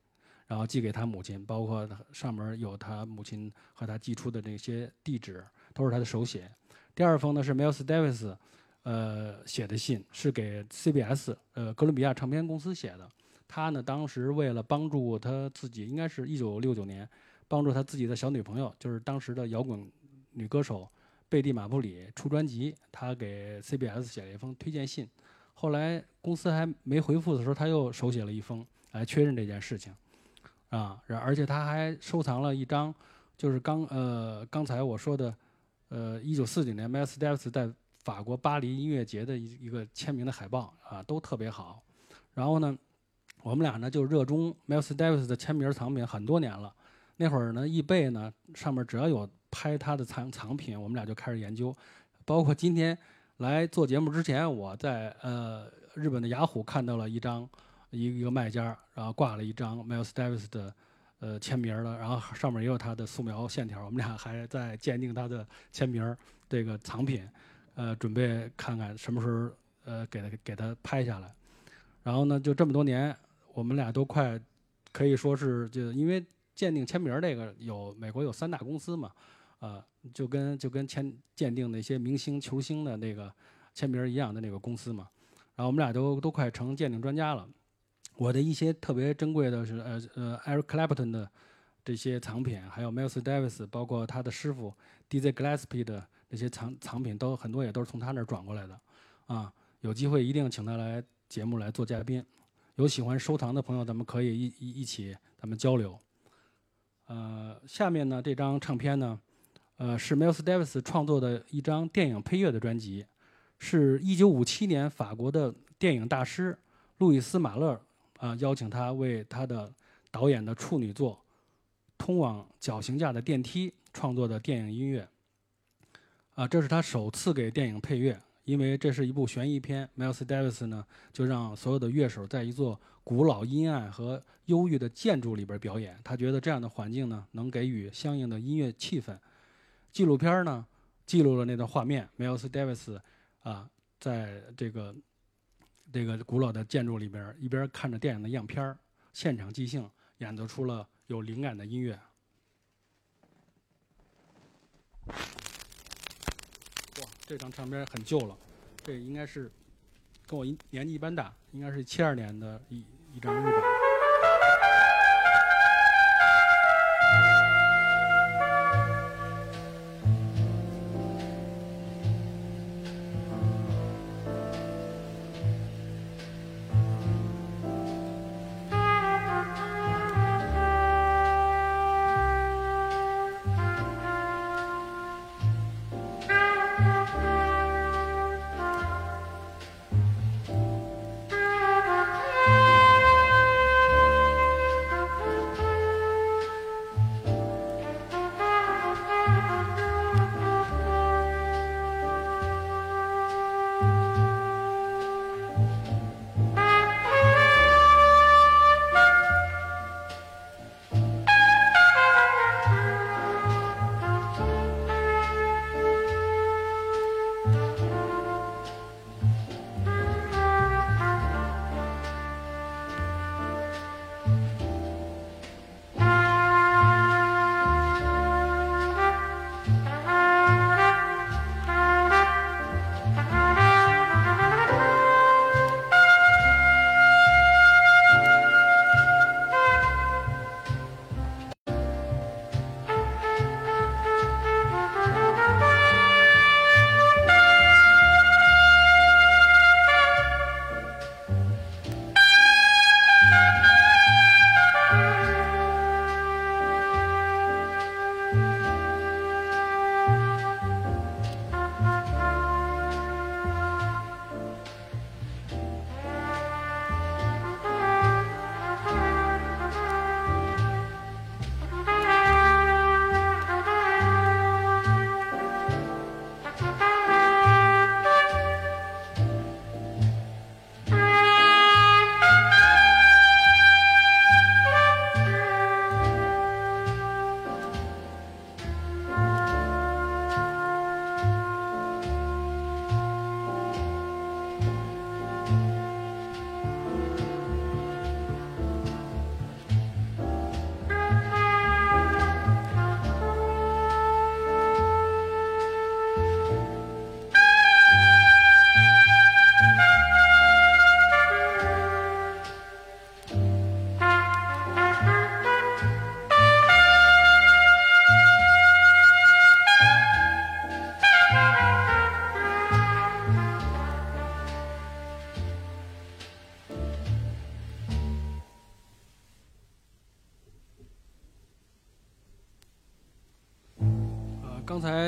然后寄给他母亲，包括上面有他母亲和他寄出的那些地址，都是他的手写。第二封呢是 Miles Davis，呃写的信，是给 CBS 呃哥伦比亚唱片公司写的。他呢当时为了帮助他自己，应该是一九六九年，帮助他自己的小女朋友，就是当时的摇滚女歌手。贝蒂·马布里出专辑，他给 CBS 写了一封推荐信，后来公司还没回复的时候，他又手写了一封来确认这件事情，啊，而且他还收藏了一张，就是刚呃刚才我说的，呃，一九四九年 Miles Davis 在法国巴黎音乐节的一一个签名的海报啊，都特别好。然后呢，我们俩呢就热衷 Miles Davis 的签名藏品很多年了，那会儿呢易贝呢上面只要有。拍他的藏藏品，我们俩就开始研究，包括今天来做节目之前，我在呃日本的雅虎看到了一张一一个卖家，然后挂了一张 Miles Davis 的呃签名的，然后上面也有他的素描线条，我们俩还在鉴定他的签名这个藏品，呃，准备看看什么时候呃给他给他拍下来。然后呢，就这么多年，我们俩都快可以说是就因为鉴定签名这个有美国有三大公司嘛，呃，就跟就跟签鉴定那些明星球星的那个签名一样的那个公司嘛。然后我们俩都都快成鉴定专家了。我的一些特别珍贵的是呃呃 Eric Clapton 的这些藏品，还有 Miles Davis，包括他的师傅 Dizzy Gillespie 的那些藏藏品，都很多也都是从他那儿转过来的。啊，有机会一定请他来节目来做嘉宾。有喜欢收藏的朋友，咱们可以一一一起咱们交流。呃，下面呢这张唱片呢，呃是 Miles Davis 创作的一张电影配乐的专辑，是一九五七年法国的电影大师路易斯马勒啊邀请他为他的导演的处女作《通往绞刑架的电梯》创作的电影音乐。啊，这是他首次给电影配乐。因为这是一部悬疑片，Miles Davis 呢就让所有的乐手在一座古老、阴暗和忧郁的建筑里边表演。他觉得这样的环境呢能给予相应的音乐气氛。纪录片呢记录了那段画面，Miles Davis 啊在这个这个古老的建筑里边一边看着电影的样片现场即兴演奏出了有灵感的音乐。哇这张唱片很旧了，这应该是跟我一年纪一般大，应该是七二年的一一张日本。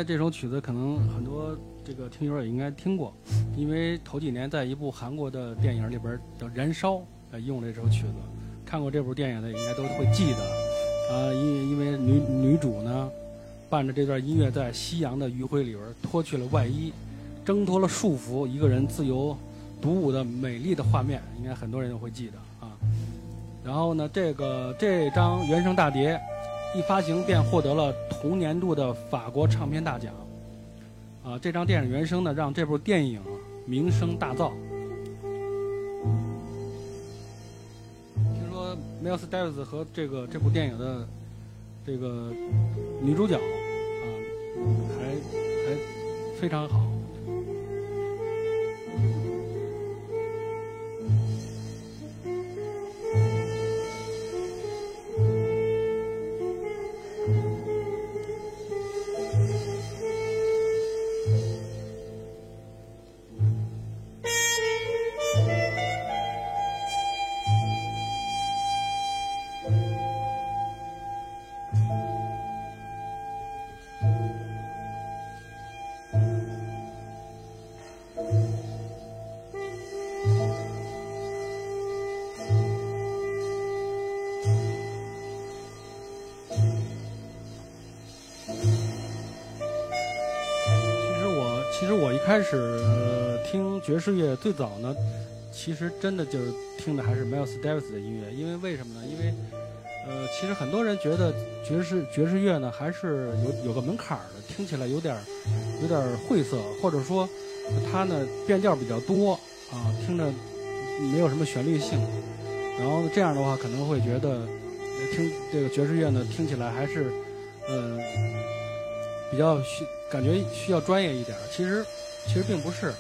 这首曲子可能很多这个听友也应该听过，因为头几年在一部韩国的电影里边叫《燃烧》呃用这首曲子，看过这部电影的应该都会记得。啊，因因为女女主呢，伴着这段音乐在夕阳的余晖里边脱去了外衣，挣脱了束缚，一个人自由独舞的美丽的画面，应该很多人都会记得啊。然后呢，这个这张原声大碟。一发行便获得了同年度的法国唱片大奖。啊，这张电影原声呢，让这部电影名声大噪。听说 Miles Davis 和这个这部电影的这个女主角啊，还还非常好。最早呢，其实真的就是听的还是 Miles Davis 的音乐，因为为什么呢？因为呃，其实很多人觉得爵士爵士乐呢还是有有个门槛儿的，听起来有点有点晦涩，或者说它呢变调比较多啊，听着没有什么旋律性。然后这样的话可能会觉得听这个爵士乐呢听起来还是呃比较需感觉需要专业一点。其实其实并不是，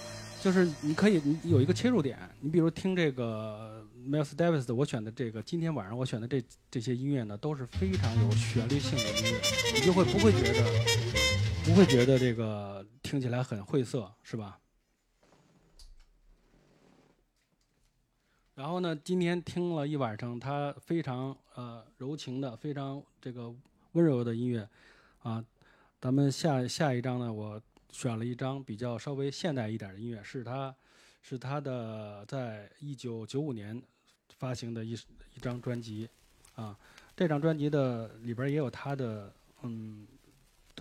就是你可以你有一个切入点，你比如听这个 Miles Davis，我选的这个今天晚上我选的这这些音乐呢都是非常有旋律性的音乐，你就会不会觉得不会觉得这个听起来很晦涩，是吧？然后呢，今天听了一晚上他非常呃柔情的、非常这个温柔的音乐，啊，咱们下下一章呢，我选了一张比较稍微现代一点的音乐，是他是他的在一九九五年发行的一一张专辑，啊，这张专辑的里边也有他的嗯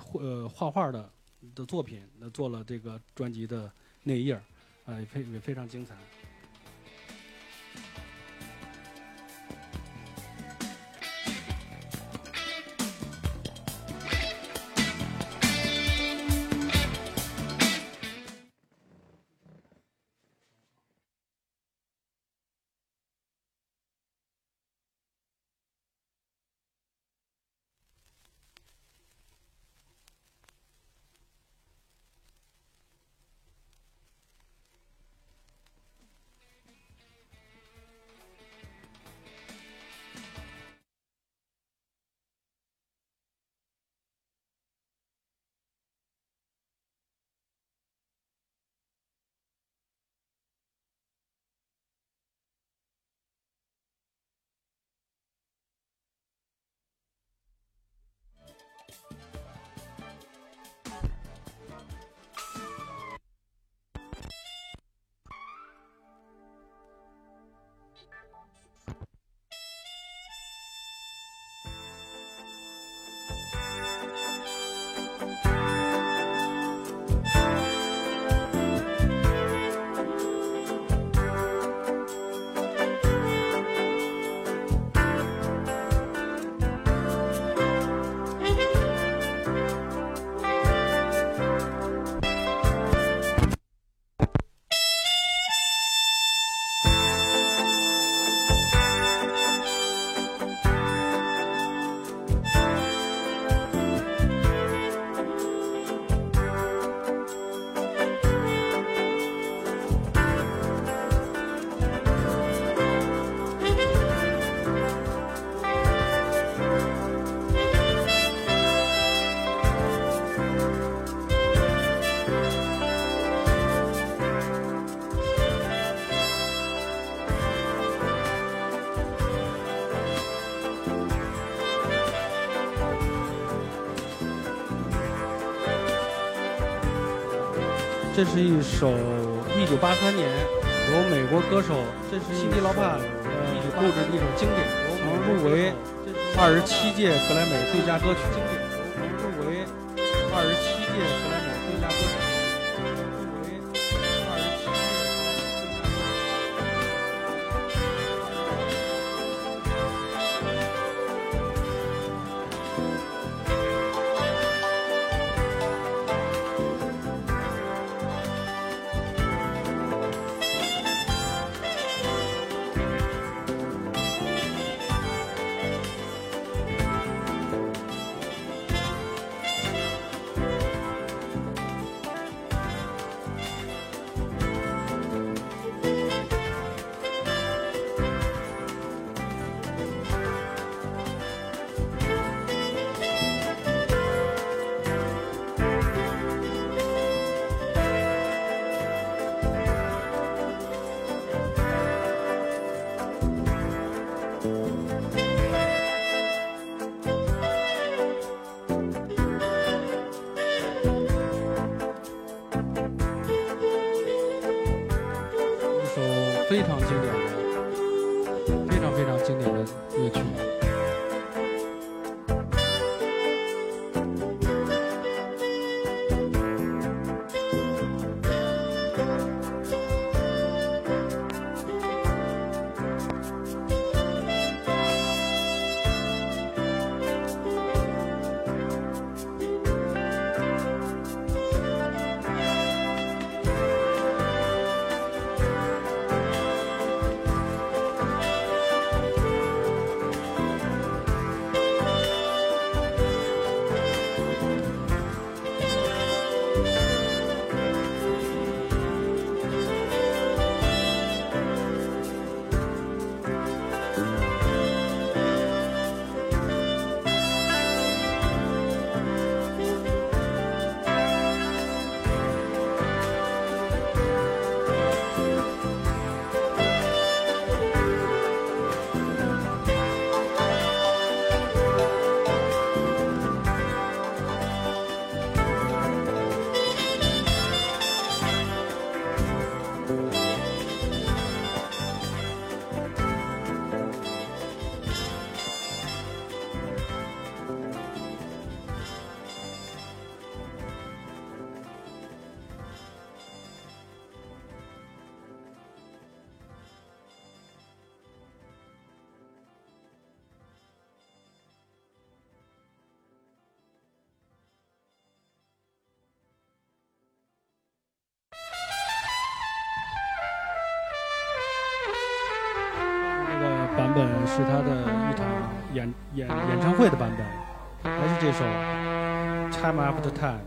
绘呃画画的的作品，那做了这个专辑的内页儿，啊，也非也非常精彩。这是一首一九八三年由美国歌手这是辛迪劳帕呃录制的一首经典，曾入围二十七届格莱美最佳歌曲，本是他的一场演演演唱会的版本，还是这首《Time After Time》。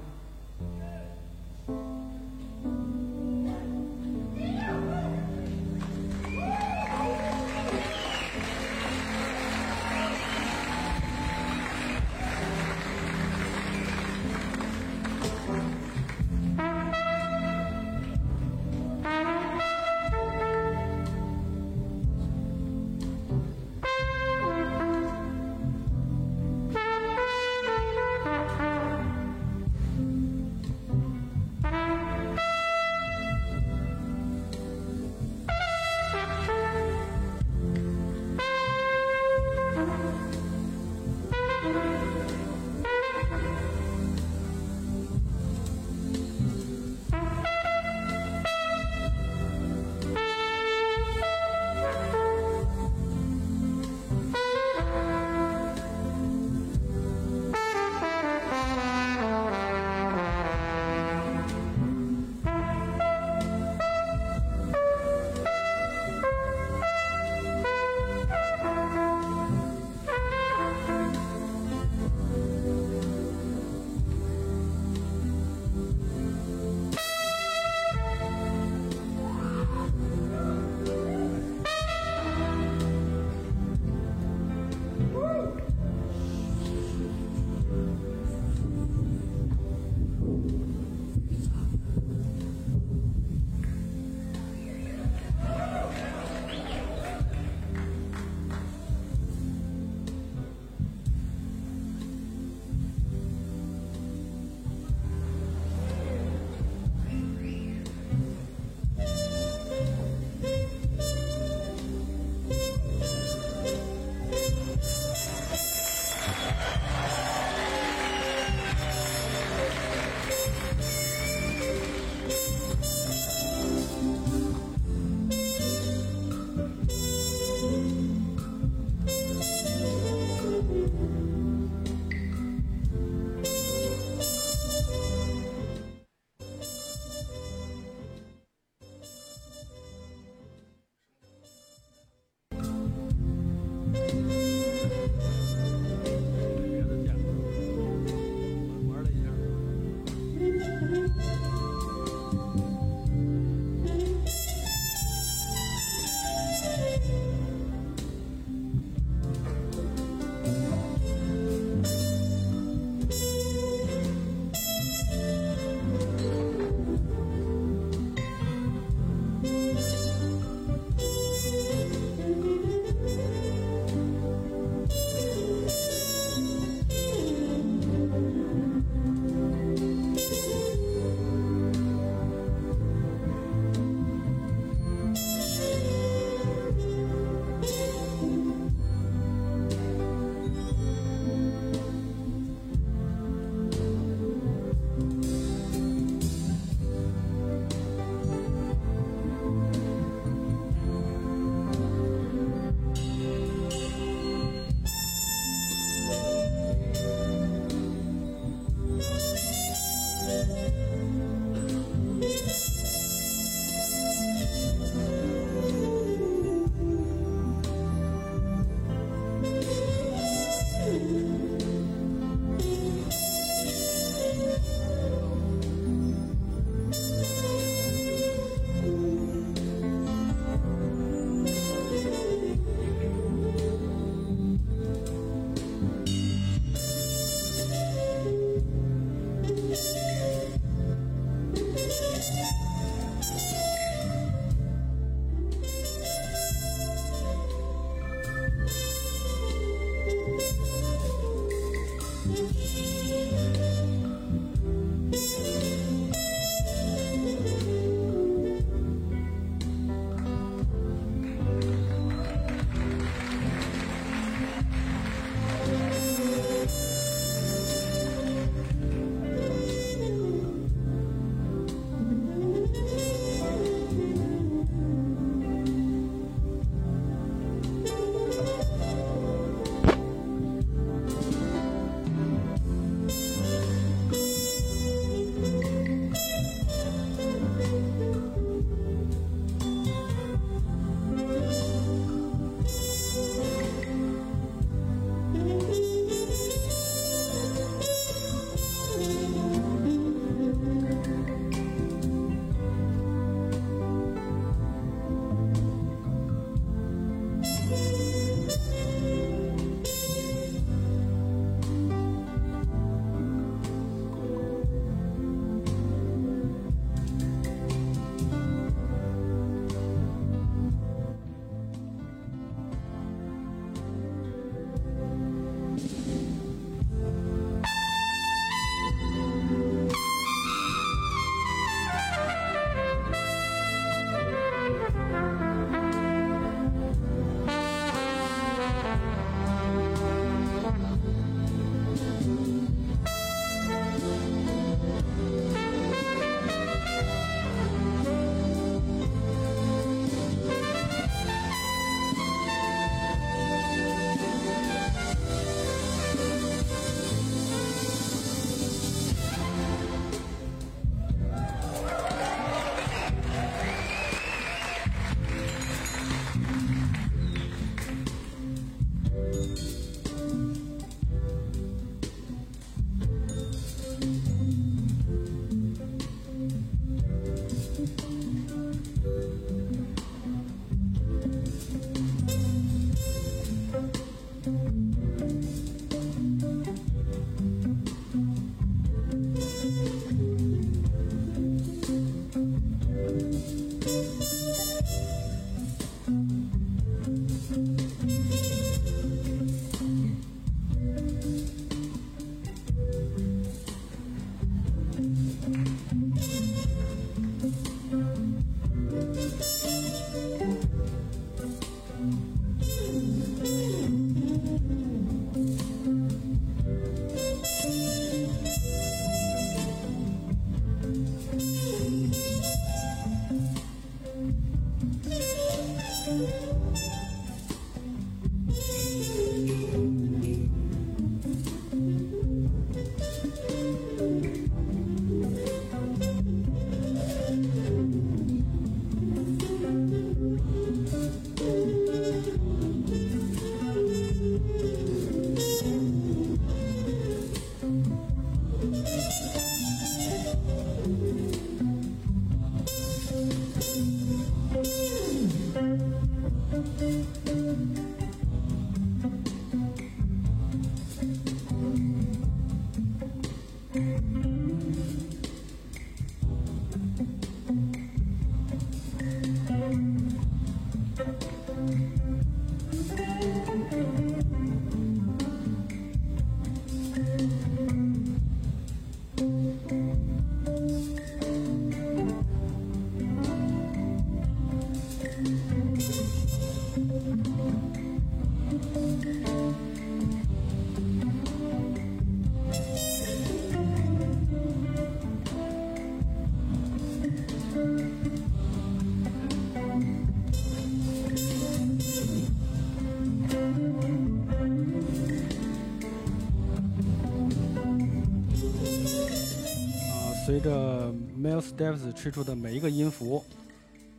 这 Miles Davis 吹出的每一个音符，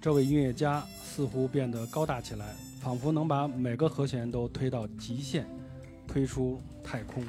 这位音乐家似乎变得高大起来，仿佛能把每个和弦都推到极限，推出太空。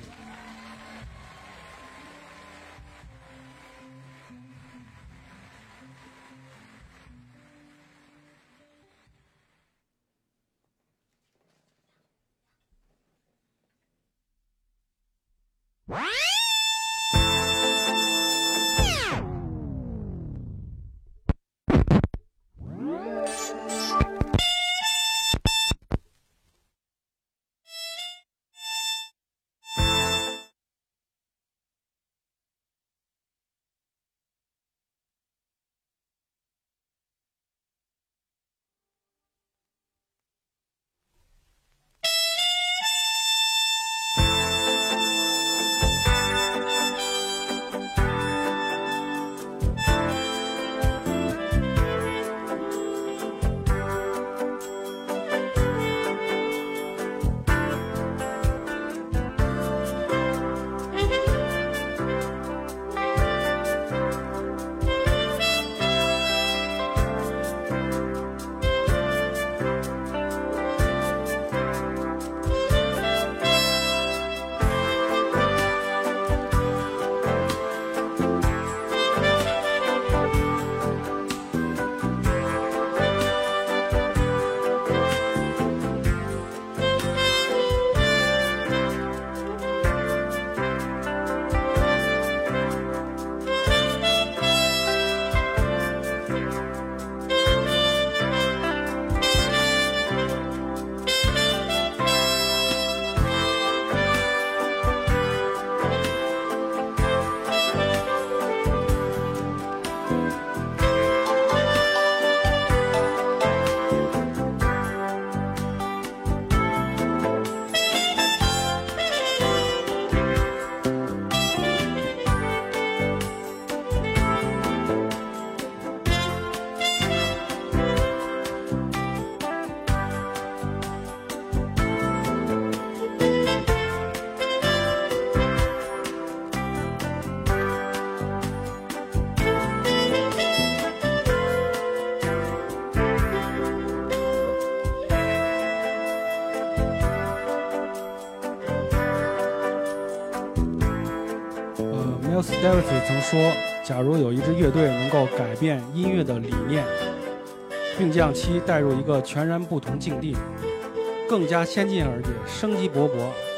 说：“假如有一支乐队能够改变音乐的理念，并将其带入一个全然不同境地、更加先进而且生机勃勃，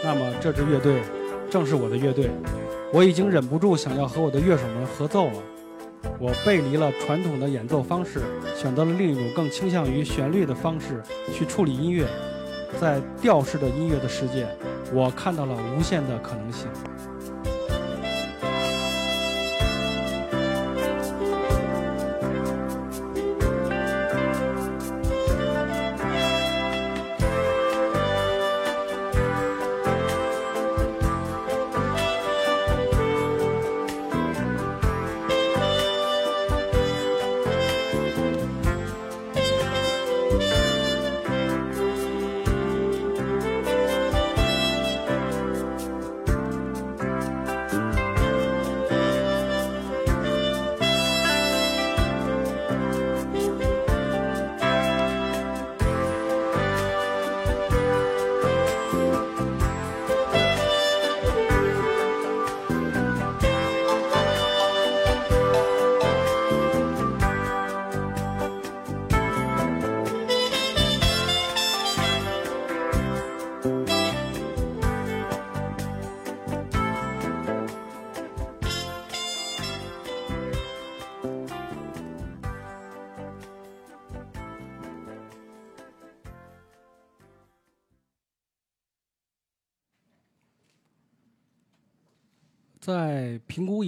那么这支乐队正是我的乐队。我已经忍不住想要和我的乐手们合奏了。我背离了传统的演奏方式，选择了另一种更倾向于旋律的方式去处理音乐。在调式的音乐的世界，我看到了无限的可能性。”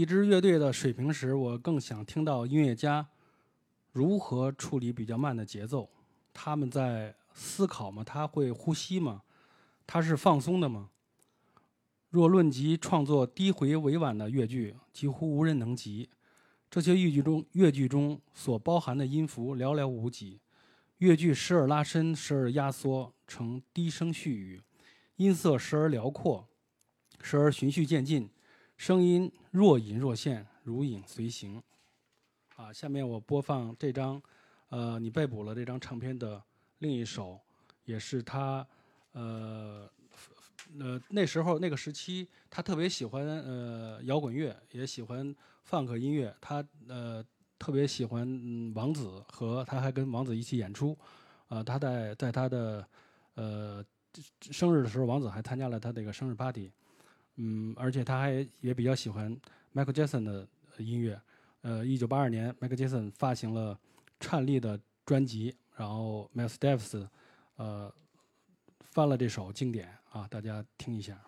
一支乐队的水平时，我更想听到音乐家如何处理比较慢的节奏。他们在思考吗？他会呼吸吗？他是放松的吗？若论及创作低回委婉的乐句，几乎无人能及。这些乐句中，乐句中所包含的音符寥寥无几。乐句时而拉伸，时而压缩成低声絮语，音色时而辽阔，时而循序渐进。声音若隐若现，如影随形。啊，下面我播放这张，呃，你被捕了这张唱片的另一首，也是他，呃，呃，那时候那个时期，他特别喜欢呃摇滚乐，也喜欢 funk 音乐，他呃特别喜欢王子和他还跟王子一起演出，啊，他在在他的呃生日的时候，王子还参加了他这个生日 party，嗯，而且他还也比较喜欢 Michael Jackson 的音乐。呃，一九八二年，Michael Jackson 发行了《颤栗》的专辑，然后 Miles Davis，呃，翻了这首经典啊，大家听一下。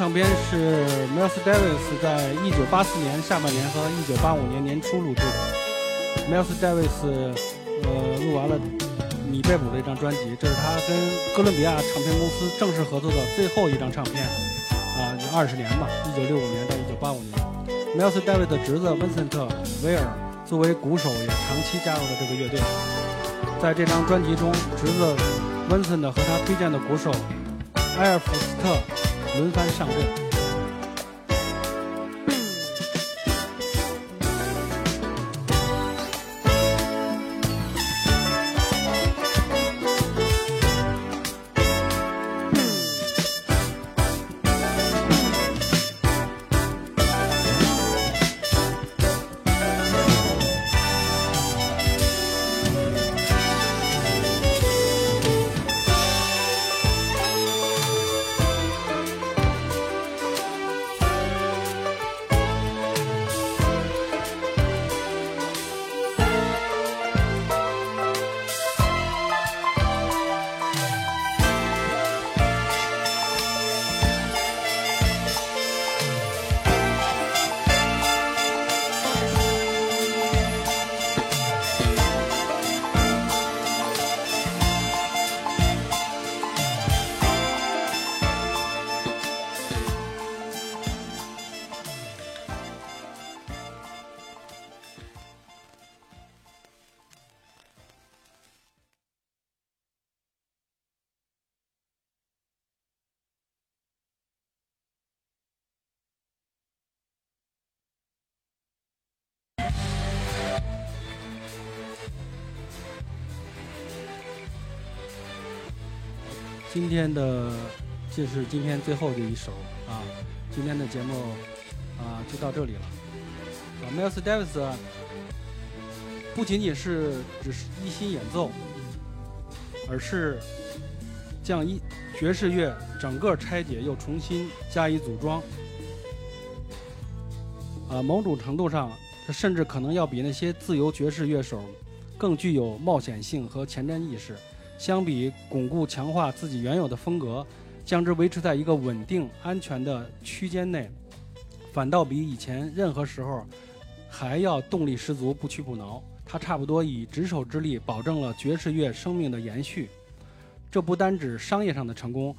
唱片是 Miles Davis 在一九八四年下半年和一九八五年年初录制的。Miles Davis 呃录完了《你被捕》的一张专辑，这是他跟哥伦比亚唱片公司正式合作的最后一张唱片啊，二十年吧，一九六五年到一九八五年。Miles Davis 的侄子 Vincent 威尔作为鼓手也长期加入了这个乐队。在这张专辑中，侄子 Vincent 和他推荐的鼓手埃尔弗斯特。轮番上阵。今天的这是今天最后的一首啊，今天的节目啊就到这里了。啊，Miles Davis 不仅仅是只是一心演奏，而是将一爵士乐整个拆解又重新加以组装。啊，某种程度上，他甚至可能要比那些自由爵士乐手更具有冒险性和前瞻意识。相比巩固强化自己原有的风格，将之维持在一个稳定安全的区间内，反倒比以前任何时候还要动力十足、不屈不挠。他差不多以执手之力保证了爵士乐生命的延续。这不单指商业上的成功，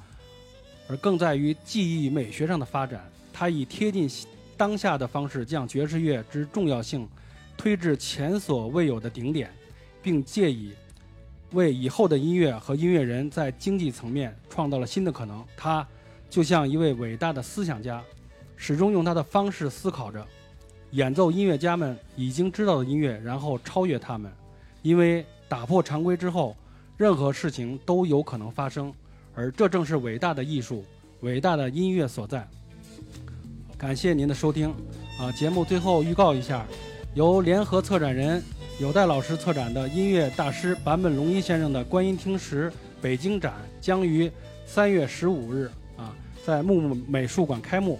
而更在于技艺美学上的发展。他以贴近当下的方式，将爵士乐之重要性推至前所未有的顶点，并借以。为以后的音乐和音乐人在经济层面创造了新的可能。他就像一位伟大的思想家，始终用他的方式思考着，演奏音乐家们已经知道的音乐，然后超越他们。因为打破常规之后，任何事情都有可能发生，而这正是伟大的艺术、伟大的音乐所在。感谢您的收听，啊，节目最后预告一下，由联合策展人。有待老师策展的音乐大师坂本龙一先生的观音听石北京展将于三月十五日啊，在木木美术馆开幕。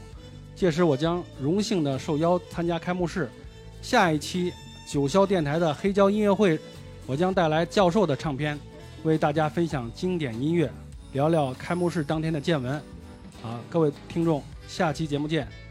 届时我将荣幸的受邀参加开幕式。下一期九霄电台的黑胶音乐会，我将带来教授的唱片，为大家分享经典音乐，聊聊开幕式当天的见闻。啊，各位听众，下期节目见。